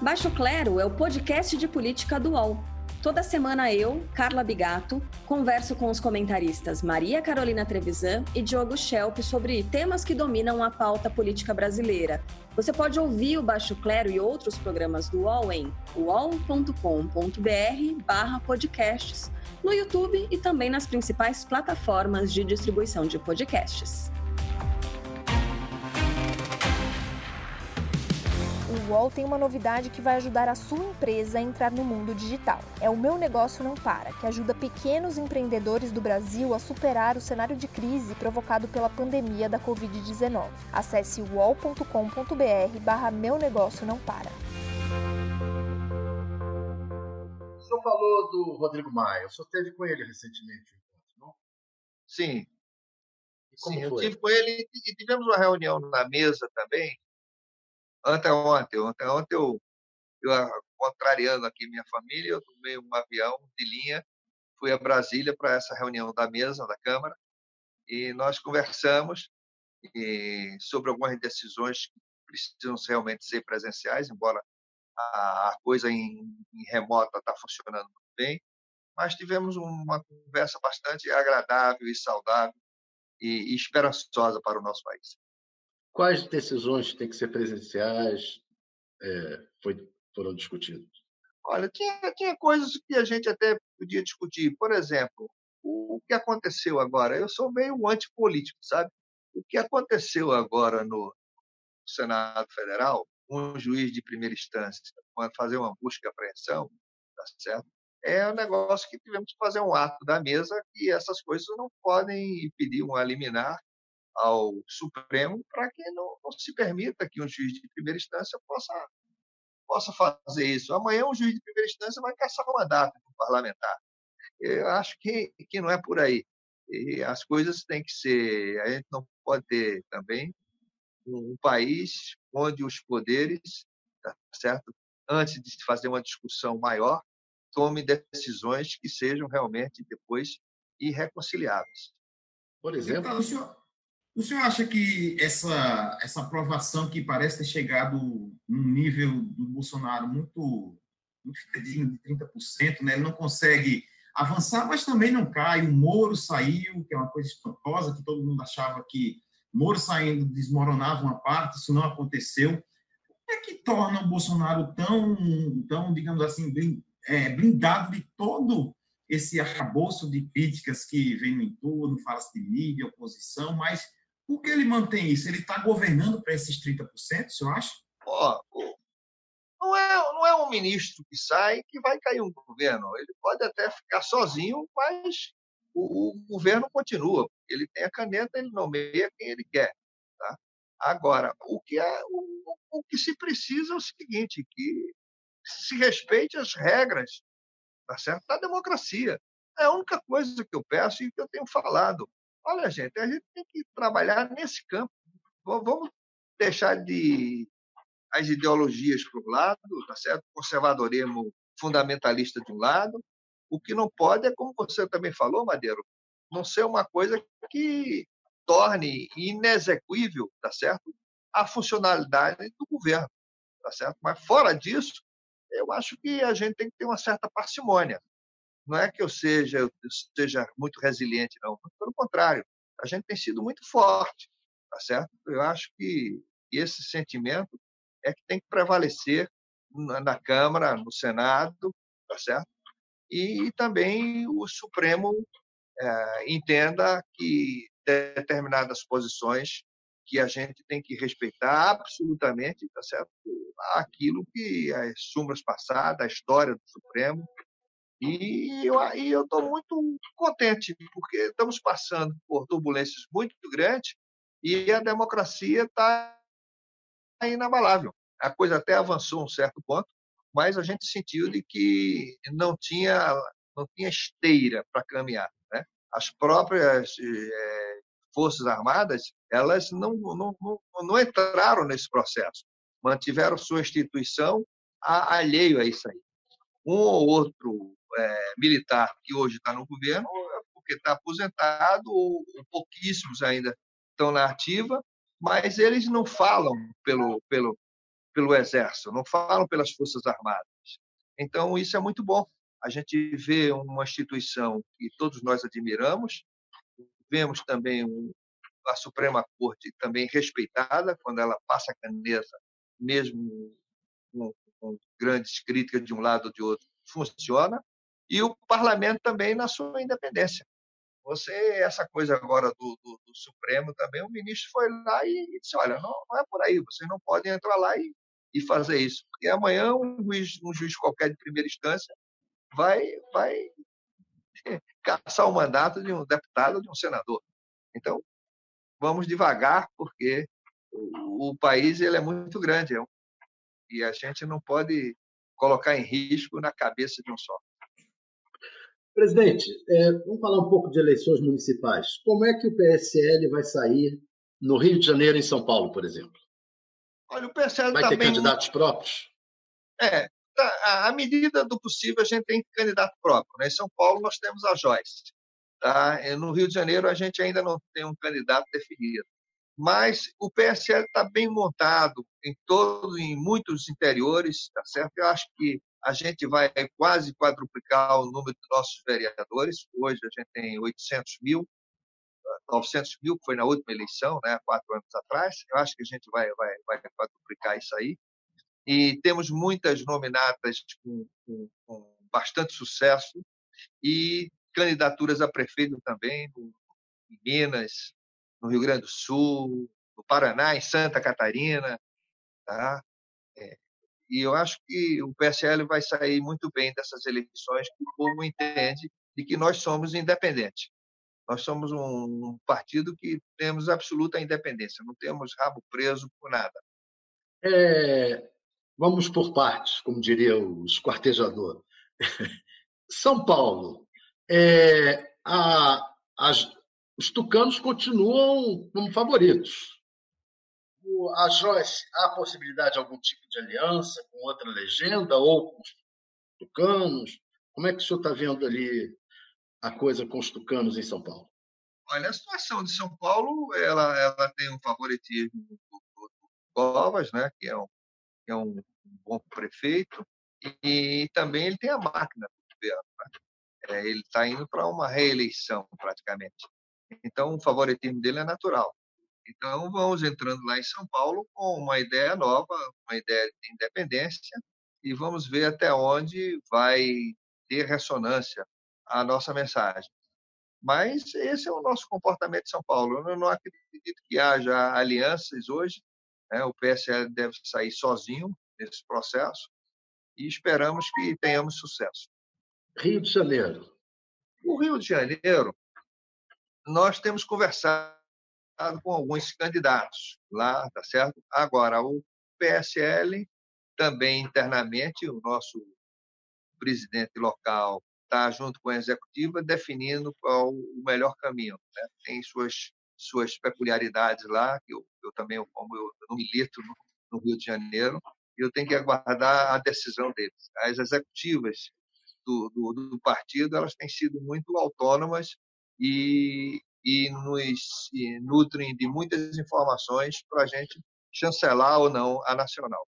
Baixo Clero é o podcast de política do UOL. Toda semana eu, Carla Bigato, converso com os comentaristas Maria Carolina Trevisan e Diogo Schelp sobre temas que dominam a pauta política brasileira. Você pode ouvir o Baixo Clero e outros programas do UOL em uol.com.br barra podcasts, no YouTube e também nas principais plataformas de distribuição de podcasts. o UOL tem uma novidade que vai ajudar a sua empresa a entrar no mundo digital. É o Meu Negócio Não Para, que ajuda pequenos empreendedores do Brasil a superar o cenário de crise provocado pela pandemia da Covid-19. Acesse uol.com.br barra Meu Negócio Não Para. Falou do Rodrigo Maia. O senhor teve com ele recentemente, não? Sim. Sim, foi? eu tive com ele e tivemos uma reunião na mesa também, Anteontem, ontem, ontem eu, eu, contrariando aqui minha família, eu tomei um avião de linha, fui a Brasília para essa reunião da mesa da Câmara e nós conversamos e, sobre algumas decisões que precisam realmente ser presenciais, embora a, a coisa em, em remota está funcionando muito bem, mas tivemos uma conversa bastante agradável e saudável e, e esperançosa para o nosso país. Quais decisões têm que ser presenciais é, foi, foram discutidas? Olha, tinha, tinha coisas que a gente até podia discutir. Por exemplo, o, o que aconteceu agora? Eu sou meio antipolítico, sabe? O que aconteceu agora no Senado Federal, um juiz de primeira instância fazer uma busca e apreensão, tá certo? é um negócio que tivemos que fazer um ato da mesa e essas coisas não podem pedir um liminar ao Supremo para que não, não, se permita que um juiz de primeira instância possa, possa fazer isso. Amanhã um juiz de primeira instância vai caçar o mandato do parlamentar. Eu acho que, que não é por aí. E as coisas têm que ser. A gente não pode ter também um país onde os poderes, tá certo? Antes de fazer uma discussão maior, tome decisões que sejam realmente depois irreconciliáveis. Por exemplo, então, o, senhor, o senhor acha que essa essa aprovação que parece ter chegado num nível do Bolsonaro muito muito de 30%, né? Ele não consegue avançar, mas também não cai. O Moro saiu, que é uma coisa espantosa, que todo mundo achava que Moro saindo desmoronava uma parte, isso não aconteceu. O é que torna o Bolsonaro tão, tão digamos assim, é, blindado de todo esse arcabouço de críticas que vem no entorno, fala-se de mídia, oposição, mas por que ele mantém isso? Ele está governando para esses 30%, o senhor acha? Oh, não é, não é um ministro que sai que vai cair um governo. Ele pode até ficar sozinho, mas o, o governo continua. Ele tem a caneta, ele nomeia quem ele quer. Tá? Agora, o que, é, o, o que se precisa é o seguinte, que se respeite as regras tá certo? da democracia. É a única coisa que eu peço e que eu tenho falado. Olha, gente, a gente tem que trabalhar nesse campo. Vamos deixar de as ideologias para um lado, tá certo? conservadorismo fundamentalista de um lado. O que não pode é, como você também falou, Madeiro, não ser uma coisa que torne inexequível, tá certo? A funcionalidade do governo, tá certo? Mas fora disso, eu acho que a gente tem que ter uma certa parcimônia. Não é que eu seja, eu seja muito resiliente, não. Pelo contrário, a gente tem sido muito forte, tá certo? Eu acho que esse sentimento é que tem que prevalecer na Câmara, no Senado, tá certo? E também o Supremo é, entenda que determinadas posições que a gente tem que respeitar absolutamente, tá certo? Aquilo que as súmulas passadas, a história do Supremo. E eu estou muito contente, porque estamos passando por turbulências muito grandes e a democracia está inabalável. A coisa até avançou um certo ponto, mas a gente sentiu de que não tinha não tinha esteira para caminhar. Né? As próprias é, forças armadas elas não, não, não, não entraram nesse processo, mantiveram sua instituição a, alheio a isso aí. Um ou outro é, militar que hoje está no governo é porque está aposentado ou, ou pouquíssimos ainda estão na ativa, mas eles não falam pelo, pelo, pelo Exército, não falam pelas Forças Armadas. Então, isso é muito bom. A gente vê uma instituição que todos nós admiramos, vemos também a Suprema Corte também respeitada, quando ela passa a caneta, mesmo com, com grandes críticas de um lado ou de outro, funciona, e o parlamento também na sua independência. Você, essa coisa agora do, do, do Supremo também, o ministro foi lá e disse: olha, não, não, é por aí, vocês não podem entrar lá e, e fazer isso. Porque amanhã um juiz, um juiz qualquer de primeira instância vai, vai caçar o mandato de um deputado, de um senador. Então, vamos devagar, porque o, o país ele é muito grande é e a gente não pode colocar em risco na cabeça de um só. Presidente, é, vamos falar um pouco de eleições municipais. Como é que o PSL vai sair no Rio de Janeiro e em São Paulo, por exemplo? Olha, o PSL vai ter candidatos próprios? É, tá, à medida do possível a gente tem candidato próprio. Né? Em São Paulo nós temos a Joyce. Tá? No Rio de Janeiro a gente ainda não tem um candidato definido. Mas o PSL está bem montado em todo, em muitos interiores, tá certo? Eu acho que a gente vai quase quadruplicar o número de nossos vereadores. Hoje a gente tem 800 mil, 900 mil, que foi na última eleição, né, quatro anos atrás. Eu acho que a gente vai, vai, vai quadruplicar isso aí. E temos muitas nominadas com, com, com bastante sucesso e candidaturas a prefeito também, em Minas, no Rio Grande do Sul, no Paraná, em Santa Catarina. Tá? É, E eu acho que o PSL vai sair muito bem dessas eleições, porque o povo entende de que nós somos independentes. Nós somos um partido que temos absoluta independência, não temos rabo preso por nada. É, vamos por partes, como diria o esquartejador. São Paulo, é, a, as, os tucanos continuam como favoritos. A Joyce, há possibilidade de algum tipo de aliança com outra legenda ou com os tucanos? Como é que o senhor está vendo ali a coisa com os tucanos em São Paulo? Olha, a situação de São Paulo, ela, ela tem um favoritismo do, do, do Covas, né, que é um, que é um bom prefeito, e, e também ele tem a máquina do governo. Né? É, ele está indo para uma reeleição, praticamente. Então, o favoritismo dele é natural. Então, vamos entrando lá em São Paulo com uma ideia nova, uma ideia de independência, e vamos ver até onde vai ter ressonância a nossa mensagem. Mas esse é o nosso comportamento de São Paulo. Eu não acredito que haja alianças hoje. Né? O PSL deve sair sozinho nesse processo e esperamos que tenhamos sucesso. Rio de Janeiro. O Rio de Janeiro, nós temos conversado com alguns candidatos lá, tá certo? Agora, o PSL também internamente, o nosso presidente local está junto com a executiva definindo qual o melhor caminho. Né? Tem suas suas peculiaridades lá, que eu, eu também, como eu, eu não milito no, no Rio de Janeiro, eu tenho que aguardar a decisão deles. As executivas do, do, do partido elas têm sido muito autônomas e, e nos e nutrem de muitas informações para a gente chancelar ou não a nacional.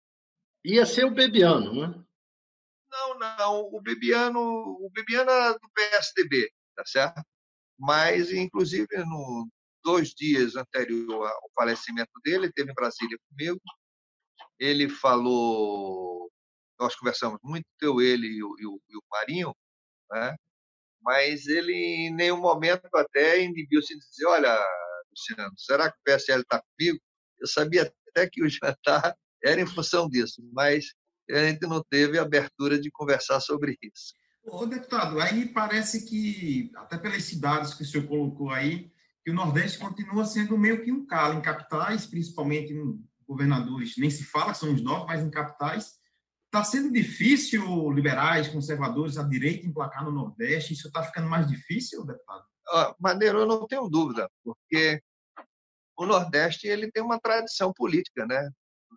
Ia ser o Bebiano, né? Não, não. O Bebiano, o Bebiano é do PSDB, tá certo? Mas, inclusive, no dois dias anterior ao falecimento dele, ele esteve em Brasília comigo. Ele falou, nós conversamos muito, eu, ele e o, e o, e o Marinho, né? mas ele em nenhum momento até inibiu-se de dizer, olha, Luciano, será que o PSL está comigo? Eu sabia até que o jantar era em função disso, mas a gente não teve abertura de conversar sobre isso. Ô, deputado, aí parece que, até pelas cidades que o senhor colocou aí, que o Nordeste continua sendo meio que um calo em capitais, principalmente em governadores, nem se fala, são os novos, mas em capitais. Está sendo difícil liberais, conservadores, a direita emplacar no Nordeste? Isso está ficando mais difícil, deputado? Ah, Maneiro, eu não tenho dúvida, porque o Nordeste ele tem uma tradição política, né?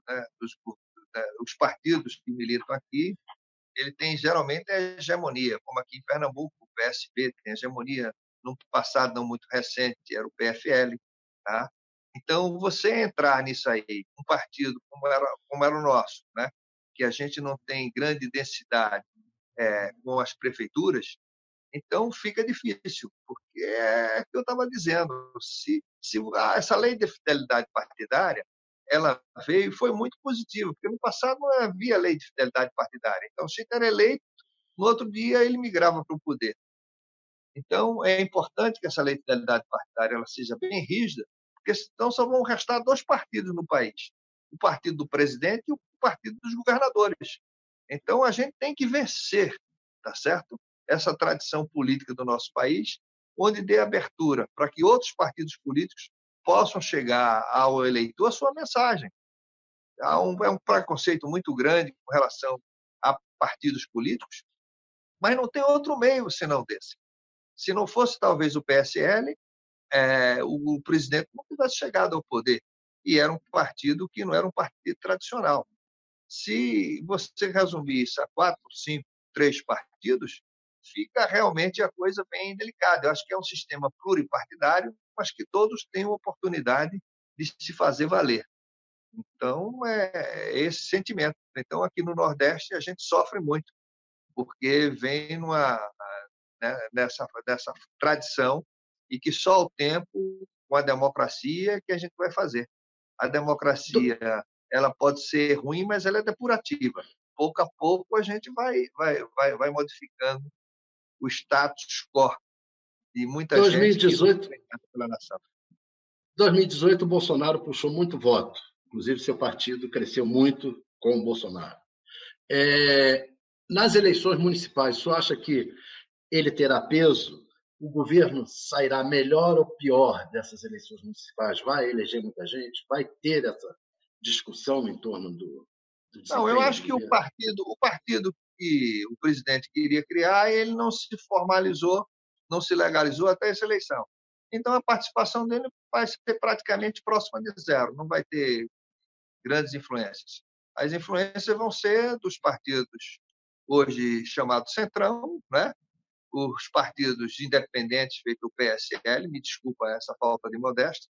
né os, né, os partidos que militam aqui, ele tem geralmente a hegemonia, como aqui em Pernambuco, o PSB tem hegemonia, no passado não muito recente era o PFL, tá? Então, você entrar nisso aí, um partido como era, como era o nosso, né? que a gente não tem grande densidade é, com as prefeituras, então fica difícil, porque é o que eu estava dizendo, se, se essa lei de fidelidade partidária, ela veio e foi muito positiva, porque no passado não havia lei de fidelidade partidária. Então, se era eleito, no outro dia ele migrava para o poder. Então, é importante que essa lei de fidelidade partidária ela seja bem rígida, porque senão só vão restar dois partidos no país: o partido do presidente e o partido dos governadores. Então, a gente tem que vencer, tá certo? Essa tradição política do nosso país, onde dê abertura para que outros partidos políticos possam chegar ao eleitor a sua mensagem. Há um, é um preconceito muito grande com relação a partidos políticos, mas não tem outro meio senão desse. Se não fosse talvez o PSL, é, o presidente não tivesse chegado ao poder. E era um partido que não era um partido tradicional. Se você resumir isso a quatro, cinco, três partidos, fica realmente a coisa bem delicada. Eu acho que é um sistema pluripartidário, mas que todos têm a oportunidade de se fazer valer. Então, é esse sentimento. Então, aqui no Nordeste, a gente sofre muito, porque vem numa, né, nessa, nessa tradição e que só o tempo, com a democracia, que a gente vai fazer. A democracia ela pode ser ruim, mas ela é depurativa. Pouco a pouco a gente vai, vai, vai, vai modificando o status quo de muita 2018, gente pela nação. 2018 o Bolsonaro puxou muito voto, inclusive seu partido cresceu muito com o Bolsonaro. É, nas eleições municipais, o senhor acha que ele terá peso? O governo sairá melhor ou pior dessas eleições municipais? Vai eleger muita gente? Vai ter essa discussão em torno do, do Não, eu acho que o partido, o partido que o presidente queria criar, ele não se formalizou, não se legalizou até essa eleição. Então, a participação dele vai ser praticamente próxima de zero, não vai ter grandes influências. As influências vão ser dos partidos hoje chamados Centrão, né? os partidos independentes, feito o PSL, me desculpa essa falta de modéstia,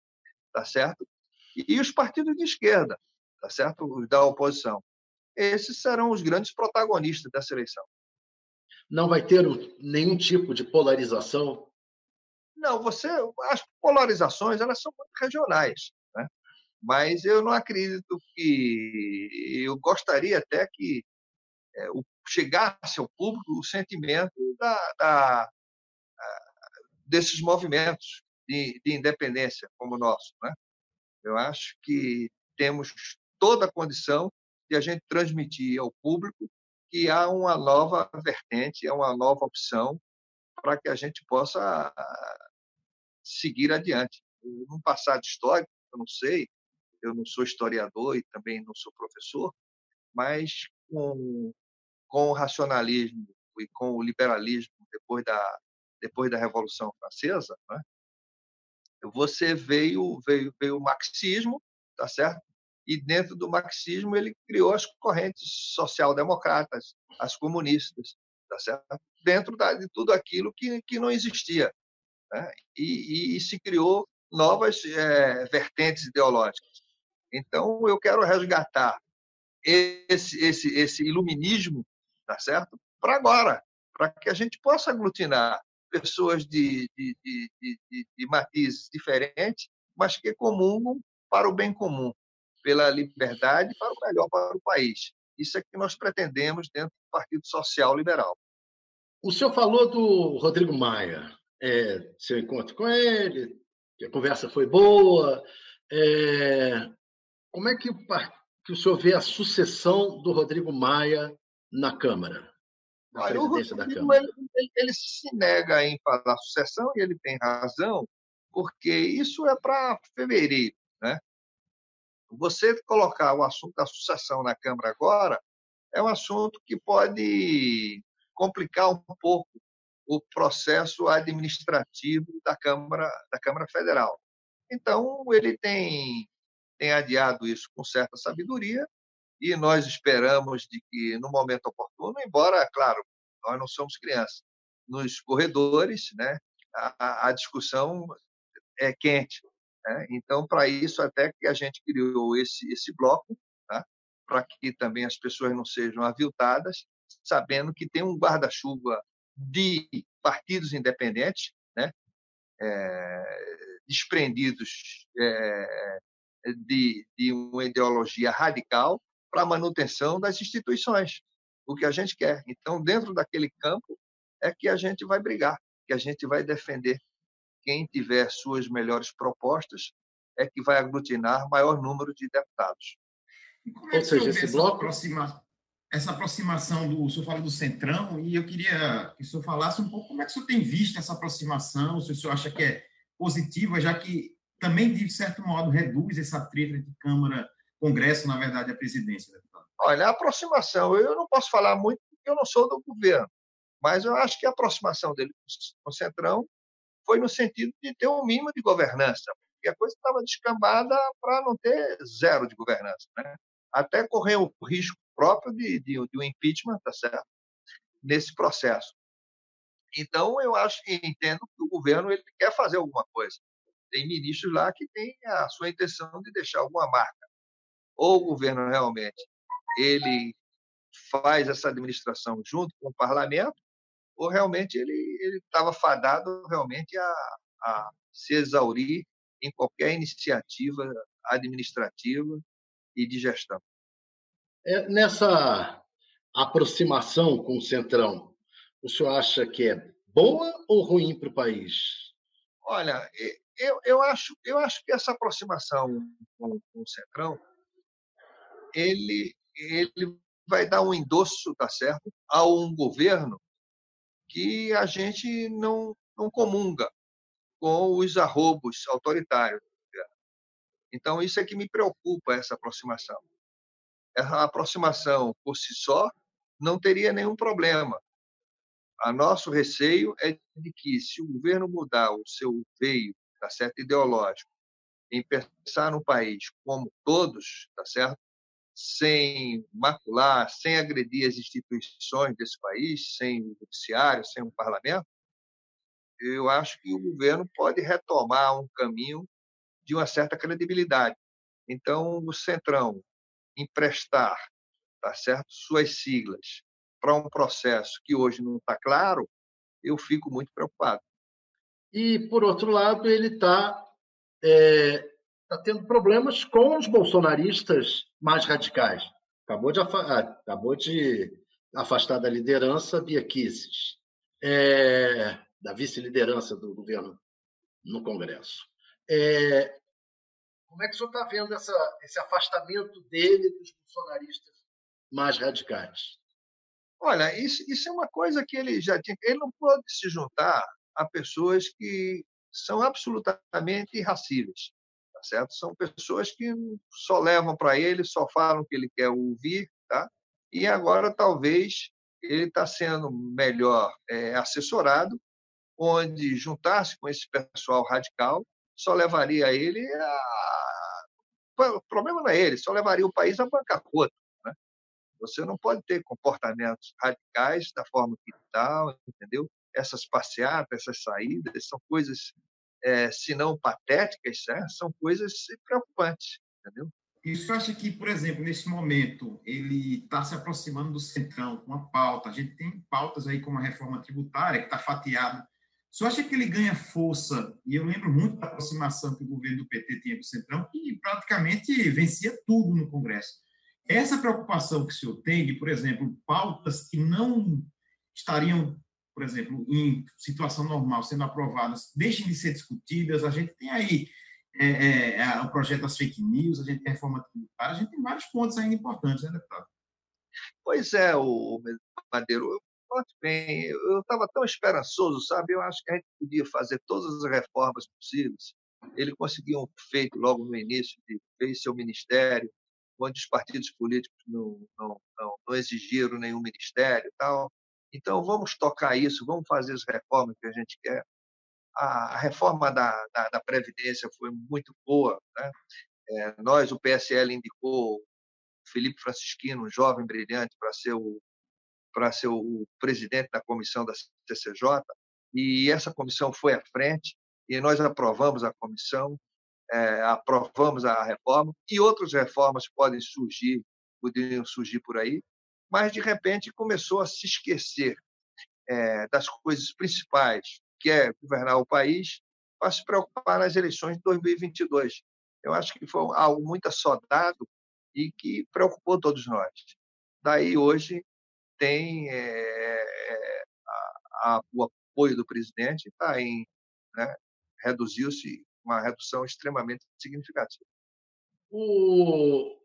tá certo? E os partidos de esquerda, tá certo? Os da oposição. Esses serão os grandes protagonistas dessa eleição. Não vai ter nenhum tipo de polarização? Não, você, as polarizações elas são muito regionais, né? Mas eu não acredito que eu gostaria até que é, o chegasse ao público o sentimento da, da, desses movimentos de, de, independência como o nosso. Né? Eu acho que temos toda a condição de a gente transmitir ao público que há uma nova vertente, é uma nova opção para que a gente possa seguir adiante. Num passado histórico, eu não sei, eu não sou historiador e também não sou professor, mas com com o racionalismo e com o liberalismo depois da depois da Revolução Francesa, né? você veio veio veio o marxismo, tá certo? E dentro do marxismo ele criou as correntes social-democratas, as comunistas, tá certo? Dentro de tudo aquilo que que não existia, né? e, e, e se criou novas é, vertentes ideológicas. Então eu quero resgatar esse esse esse iluminismo tá certo? Para agora, para que a gente possa aglutinar pessoas de, de, de, de matizes diferentes, mas que comungam para o bem comum, pela liberdade para o melhor para o país. Isso é que nós pretendemos dentro do Partido Social Liberal. O senhor falou do Rodrigo Maia, é, seu encontro com ele, que a conversa foi boa. É, como é que o, que o senhor vê a sucessão do Rodrigo Maia na Câmara? Na Olha, o Ele, ele, ele, se nega em falar sucessão e ele tem razão, porque isso é para fevereiro. Você colocar o assunto da sucessão na Câmara agora é um assunto que pode complicar um pouco o processo administrativo da Câmara, da Câmara Federal. Então, ele tem, tem adiado isso com certa sabedoria e nós esperamos de que, no momento oportuno, embora, claro, nós não somos crianças, nos corredores, né, a, a discussão é quente. Né? Então, para isso, até que a gente criou esse, esse bloco, tá? para que também as pessoas não sejam aviltadas, sabendo que tem um guarda-chuva de partidos independentes, né? É, desprendidos é, de, de uma ideologia radical, para a manutenção das instituições, o que a gente quer. Então, dentro daquele campo, é que a gente vai brigar, que a gente vai defender. Quem tiver suas melhores propostas é que vai aglutinar maior número de deputados. E como é que Ou seja, esse bloco... Aproxima... essa aproximação do... O senhor fala do Centrão, e eu queria que o senhor falasse um pouco como é que o senhor tem visto essa aproximação, se o senhor acha que é positiva, já que também, de certo modo, reduz essa treta de Câmara Congresso, na verdade, a presidência, deputado? Olha, a aproximação, eu não posso falar muito porque eu não sou do governo, mas eu acho que a aproximação dele com o Centrão foi no sentido de ter um mínimo de governança, porque a coisa estava descambada para não ter zero de governança, né? até correr o risco próprio de, de, de um impeachment, tá certo? Nesse processo. Então, eu acho que entendo que o governo ele quer fazer alguma coisa. Tem ministros lá que têm a sua intenção de deixar alguma marca ou o governo realmente ele faz essa administração junto com o parlamento, ou realmente ele estava fadado realmente a, a se exaurir em qualquer iniciativa administrativa e de gestão. É, nessa aproximação com o Centrão, o senhor acha que é boa ou ruim para o país? Olha, eu, eu, acho, eu acho que essa aproximação com, com o Centrão ele, ele vai dar um endosso, tá certo, a um governo que a gente não, não comunga com os arrobos autoritários. Então, isso é que me preocupa, essa aproximação. Essa aproximação, por si só, não teria nenhum problema. A nosso receio é de que, se o governo mudar o seu veio tá certo, ideológico, em pensar no país como todos, tá certo, sem macular, sem agredir as instituições desse país, sem o judiciário, sem o parlamento, eu acho que o governo pode retomar um caminho de uma certa credibilidade. Então, o Centrão emprestar tá certo, suas siglas para um processo que hoje não está claro, eu fico muito preocupado. E, por outro lado, ele está é, tá tendo problemas com os bolsonaristas mais radicais. Acabou de, ah, acabou de afastar da liderança Bia Kicis, é, da vice-liderança do governo no Congresso. É, como é que o senhor está vendo essa, esse afastamento dele dos bolsonaristas mais radicais? Olha, isso, isso é uma coisa que ele já tinha. Ele não pode se juntar a pessoas que são absolutamente irracíveis, certo? São pessoas que só levam para ele, só falam o que ele quer ouvir, tá? E agora talvez ele está sendo melhor é, assessorado, onde juntar-se com esse pessoal radical só levaria ele a. O problema não é ele, só levaria o país à bancarrota. Né? Você não pode ter comportamentos radicais da forma que está, entendeu? essas passeatas, essas saídas, são coisas, é, se não patéticas, né? são coisas preocupantes, entendeu? E você acha que, por exemplo, nesse momento, ele está se aproximando do centrão com uma pauta? A gente tem pautas aí como a reforma tributária, que está fatiada. Você acha que ele ganha força? E eu lembro muito da aproximação que o governo do PT tinha com o centrão, que praticamente vencia tudo no Congresso. Essa preocupação que o senhor tem de, por exemplo, pautas que não estariam por exemplo, em situação normal, sendo aprovadas, deixem de ser discutidas. A gente tem aí é, é, é, o projeto das fake news, a gente tem a reforma tributária, a gente tem vários pontos ainda importantes, né, deputado? Pois é, o Madeiro, bem, eu estava tão esperançoso, sabe? Eu acho que a gente podia fazer todas as reformas possíveis. Ele conseguiu um feito logo no início, de fez seu ministério, onde os partidos políticos não, não, não, não exigiram nenhum ministério e tal. Então, vamos tocar isso, vamos fazer as reformas que a gente quer. A reforma da, da, da Previdência foi muito boa. Né? É, nós, o PSL, indicou Felipe Francisquino, um jovem brilhante, para ser o ser o presidente da comissão da CCJ, e essa comissão foi à frente, e nós aprovamos a comissão, é, aprovamos a reforma, e outras reformas podem surgir, poderiam surgir por aí, mas de repente começou a se esquecer é, das coisas principais, que é governar o país, para se preocupar nas eleições de 2022. Eu acho que foi algo muito assodado e que preocupou todos nós. Daí hoje tem é, a, a, o apoio do presidente está em né, reduziu-se uma redução extremamente significativa. O,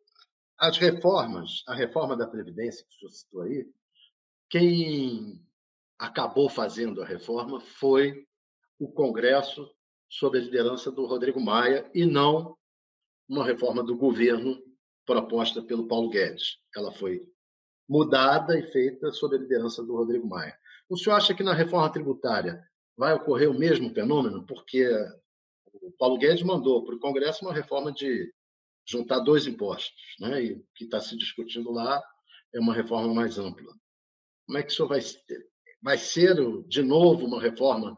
as reformas, a reforma da Previdência que o senhor citou aí, quem acabou fazendo a reforma foi o Congresso sob a liderança do Rodrigo Maia e não uma reforma do governo proposta pelo Paulo Guedes. Ela foi mudada e feita sob a liderança do Rodrigo Maia. O senhor acha que na reforma tributária vai ocorrer o mesmo fenômeno? Porque o Paulo Guedes mandou para o Congresso uma reforma de juntar dois impostos, né? E o que está se discutindo lá é uma reforma mais ampla. Como é que isso vai ser? Vai ser de novo uma reforma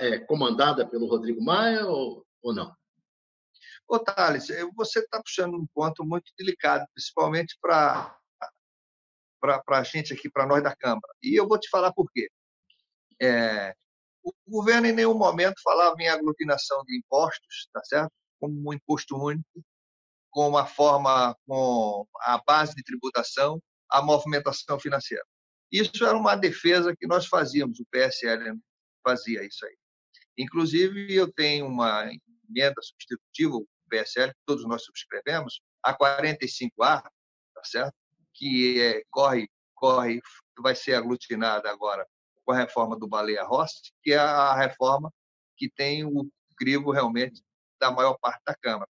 é, comandada pelo Rodrigo Maia ou, ou não? Ô, Thales, você está puxando um ponto muito delicado, principalmente para a gente aqui, para nós da Câmara. E eu vou te falar por quê. É, o governo em nenhum momento falava em aglutinação de impostos, tá certo? Como um imposto único, com uma forma, com a base de tributação, a movimentação financeira. Isso era uma defesa que nós fazíamos, o PSL fazia isso aí. Inclusive, eu tenho uma emenda substitutiva, o PSL, que todos nós subscrevemos, a 45A, tá certo? que é, corre, corre, vai ser aglutinada agora com a reforma do Baleia Rossi, que é a reforma que tem o crivo realmente da maior parte da Câmara.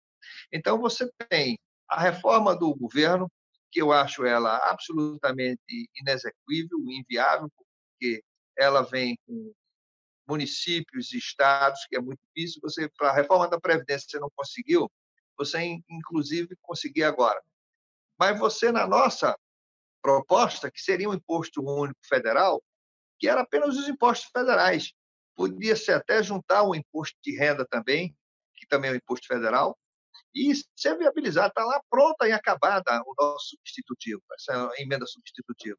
Então, você tem a reforma do governo, que eu acho ela absolutamente inexequível, inviável, porque ela vem com municípios e estados, que é muito difícil. Você, para a reforma da Previdência, você não conseguiu, você, inclusive, conseguir agora. Mas você, na nossa proposta, que seria um imposto único federal, que era apenas os impostos federais. Podia ser até juntar um imposto de renda também, que também é um imposto federal, e ser viabilizado. Está lá pronta e acabada o nosso substitutivo, essa emenda substitutiva.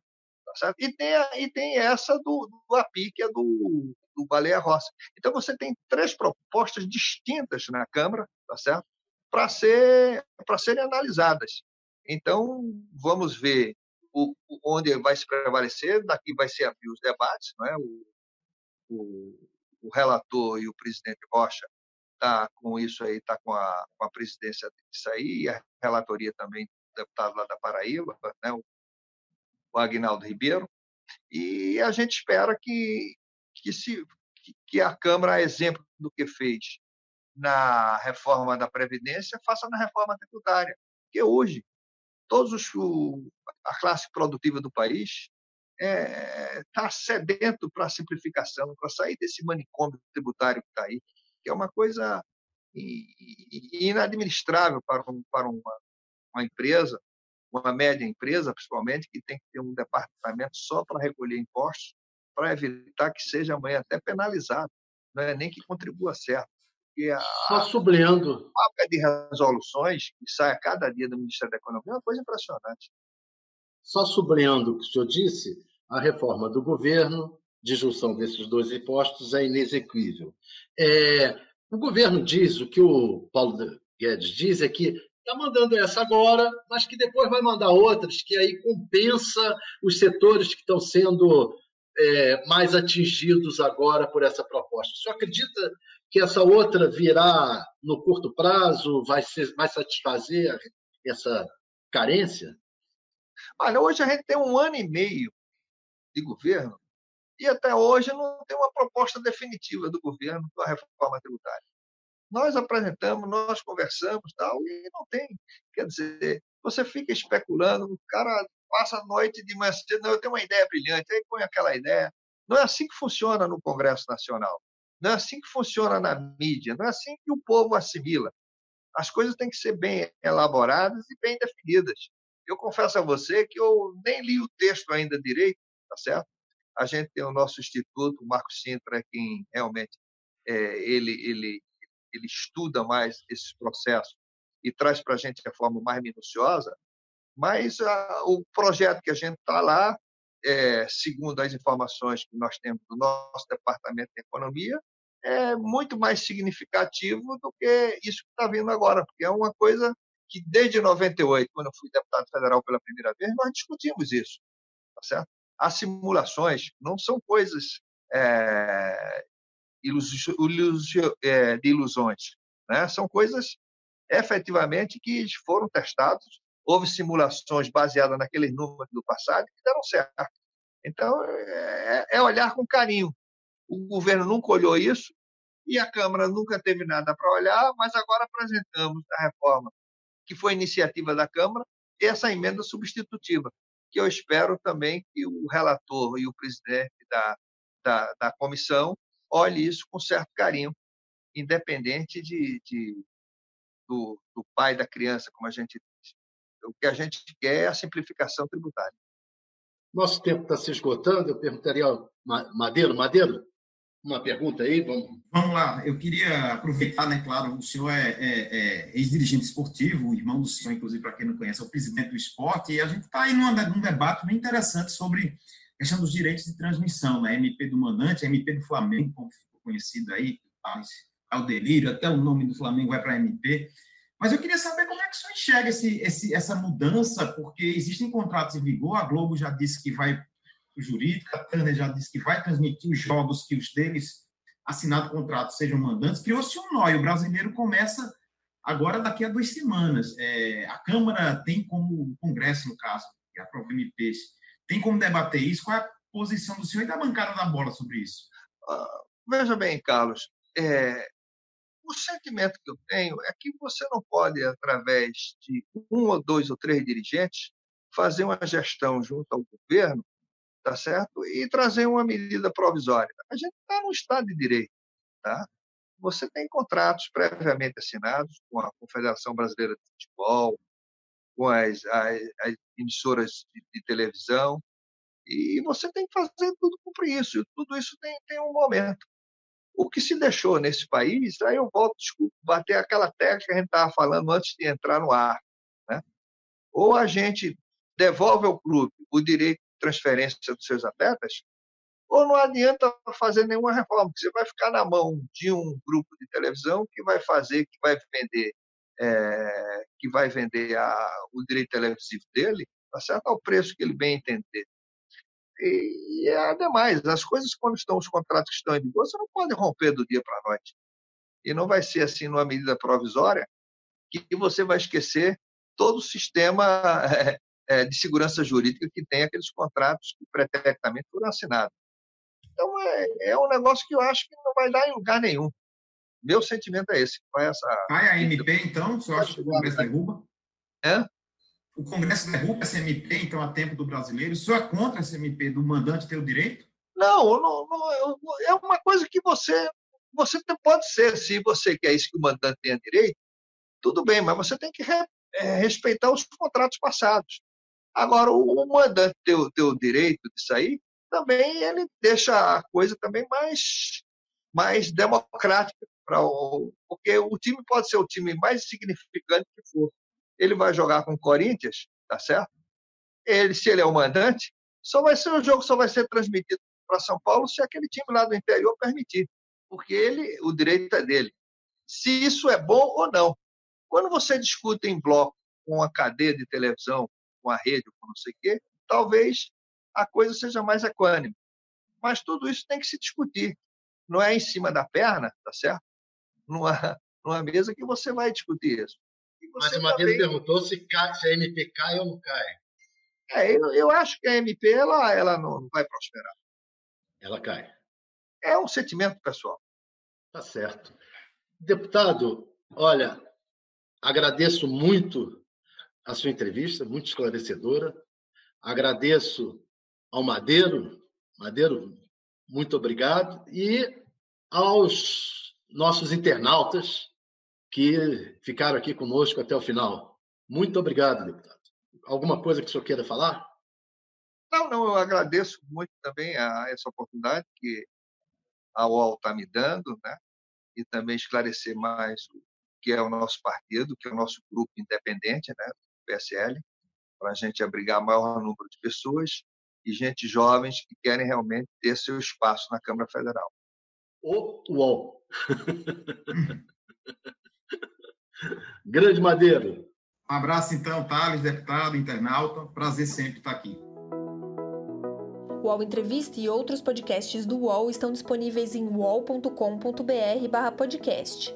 Tá? E, tem, e tem essa do, do que é do, do Baleia Rossi. Então, você tem três propostas distintas na Câmara, tá? Para ser, serem analisadas. Então, vamos ver o, onde vai se prevalecer, daqui vai ser abrir os debates, não é? O, o, o relator e o presidente Rocha está com isso aí, está com a, com a presidência disso aí, e a relatoria também do deputado lá da Paraíba, né? o, o Agnaldo Ribeiro, e a gente espera que, que, se, que a Câmara, exemplo do que fez na reforma da Previdência, faça na reforma tributária. Porque hoje, todos os, a classe produtiva do país está é, tá sedento para a simplificação, para sair desse manicômio tributário que está aí, que é uma coisa inadministrável para, um, para uma, uma empresa, uma média empresa, principalmente, que tem que ter um departamento só para recolher impostos, para evitar que seja amanhã até penalizado, não é nem que contribua certo. A, Só sublinhando. A mapa de resoluções que sai a cada dia do Ministério da Economia é uma coisa impressionante. Só sublinhando o que o senhor disse, a reforma do governo de junção desses dois impostos é inexequível. É, o governo diz, o que o Paulo Guedes diz é que está mandando essa agora, mas que depois vai mandar outras, que aí compensa os setores que estão sendo é, mais atingidos agora por essa proposta. Senhor acredita que essa outra virá no curto prazo, vai, ser, vai satisfazer essa carência? Olha, hoje a gente tem um ano e meio de governo e até hoje não tem uma proposta definitiva do governo para a reforma tributária. Nós apresentamos, nós conversamos tal, e não tem. Quer dizer, você fica especulando, o cara passa a noite de manhã não, eu tenho uma ideia brilhante, aí põe aquela ideia. Não é assim que funciona no Congresso Nacional. Não é assim que funciona na mídia. Não é assim que o povo assimila. As coisas têm que ser bem elaboradas e bem definidas. Eu confesso a você que eu nem li o texto ainda direito, tá certo? A gente tem o nosso instituto, o Marco Sintra, é quem realmente é, ele, ele, ele estuda mais esses processos e traz para a gente a forma mais minuciosa, mas a, o projeto que a gente está lá, é, segundo as informações que nós temos do nosso Departamento de Economia, é muito mais significativo do que isso que está vindo agora, porque é uma coisa que desde 98, quando eu fui deputado federal pela primeira vez, nós discutimos isso, tá certo? As simulações não são coisas é, é de ilusões, né? São coisas efetivamente que foram testados houve simulações baseadas naqueles números do passado que deram certo. Então, é, é olhar com carinho. O governo nunca olhou isso e a Câmara nunca teve nada para olhar, mas agora apresentamos a reforma, que foi iniciativa da Câmara, e essa emenda substitutiva, que eu espero também que o relator e o presidente da, da, da comissão olhe isso com certo carinho, independente de, de do, do pai da criança, como a gente o que a gente quer é a simplificação tributária. Nosso tempo está se esgotando. Eu perguntaria ao Madeiro. Madeiro, uma pergunta aí? Vamos, Vamos lá. Eu queria aproveitar, né? Claro, o senhor é, é, é ex-dirigente esportivo, irmão do senhor, inclusive, para quem não conhece, é o presidente do esporte, e a gente está aí num, debate bem interessante sobre a questão dos direitos de transmissão, né? MP do mandante, MP do Flamengo, como ficou conhecido aí, ao delírio, até o nome do Flamengo vai para MP. Mas eu queria saber como é que o senhor enxerga esse, esse, essa mudança, porque existem contratos em vigor, a Globo já disse que vai o jurídico, a Turner já disse que vai transmitir os jogos que os deles assinado contrato sejam mandantes. Criou-se um nó e o brasileiro começa agora daqui a duas semanas. É, a Câmara tem como, o Congresso, no caso, que aprova MPs, tem como debater isso? Qual é a posição do senhor e da bancada da bola sobre isso? Uh, veja bem, Carlos, é, o sentimento que eu tenho é que você não pode, através de um ou dois ou três dirigentes, fazer uma gestão junto ao governo, tá certo? E trazer uma medida provisória. A gente está no Estado de Direito, tá? Você tem contratos previamente assinados com a Confederação Brasileira de Futebol, com as, as, as emissoras de, de, televisão, e você tem que fazer tudo cumprir isso. E tudo isso tem, tem um momento. O que se deixou nesse país, aí eu volto, desculpa, bater aquela tecla que a gente estava falando antes de entrar no ar. Né? Ou a gente devolve ao clube o direito transferência dos seus atletas, ou não adianta fazer nenhuma reforma, porque você vai ficar na mão de um grupo de televisão que vai fazer, que vai vender, é, que vai vender a, o direito televisivo dele, tá certo? ao preço que ele bem entender. E, e ademais, as coisas quando estão os contratos que estão em vigor, você não pode romper do dia para a noite. E não vai ser assim numa medida provisória que você vai esquecer todo o sistema é, é, de segurança jurídica que tem aqueles contratos que pretecamente foram assinados. Então é, é um negócio que eu acho que não vai dar em lugar nenhum. Meu sentimento é esse. Vai essa. Vai a MP, então? Você acha que o Congresso derruba? É? o Congresso derruba essa MP, então, a tempo do brasileiro? Senhor é contra essa MP do mandante ter o direito? Não, não, não, é uma coisa que você, você pode ser, se você quer isso que o mandante tenha direito, tudo bem, mas você tem que re, é, respeitar os contratos passados. Agora, o, mandante ter, ter o direito de sair, também ele deixa a coisa também mais, mais democrática, para o, porque o time pode ser o time mais significante que for ele vai jogar com o Corinthians, tá certo? Ele, se ele é o mandante, só vai ser o jogo só vai ser transmitido para São Paulo se aquele time lá do interior permitir, porque ele, o direito é dele. Se isso é bom ou não. Quando você discute em bloco com a cadeia de televisão, com a rede, com não sei o quê, talvez a coisa seja mais equânime. Mas tudo isso tem que se discutir. Não é em cima da perna, tá certo? Numa, numa mesa que você vai discutir isso. Mas uma também... vez perguntou se, cai, se a MP cai ou não cai. É, eu, eu acho que a MP ela, ela não, não vai prosperar. Ela cai. É um sentimento pessoal. Tá certo. Deputado, olha, agradeço muito a sua entrevista, muito esclarecedora. Agradeço ao Madeiro, Madeiro, muito obrigado, e aos nossos internautas que ficaram aqui conosco até o final. Muito obrigado, deputado. Alguma coisa que o senhor queira falar? Não, não, eu agradeço muito também a essa oportunidade que a UOL está me dando, né? E também esclarecer mais o que é o nosso partido, que é o nosso grupo independente, né? PSL, para a gente abrigar maior número de pessoas e gente jovens que querem realmente ter seu espaço na Câmara Federal. O UOL. Grande Madeiro. Um abraço então, Thales, deputado, internauta. Prazer sempre estar aqui. O UOL Entrevista e outros podcasts do UOL estão disponíveis em uol.com.br/podcast.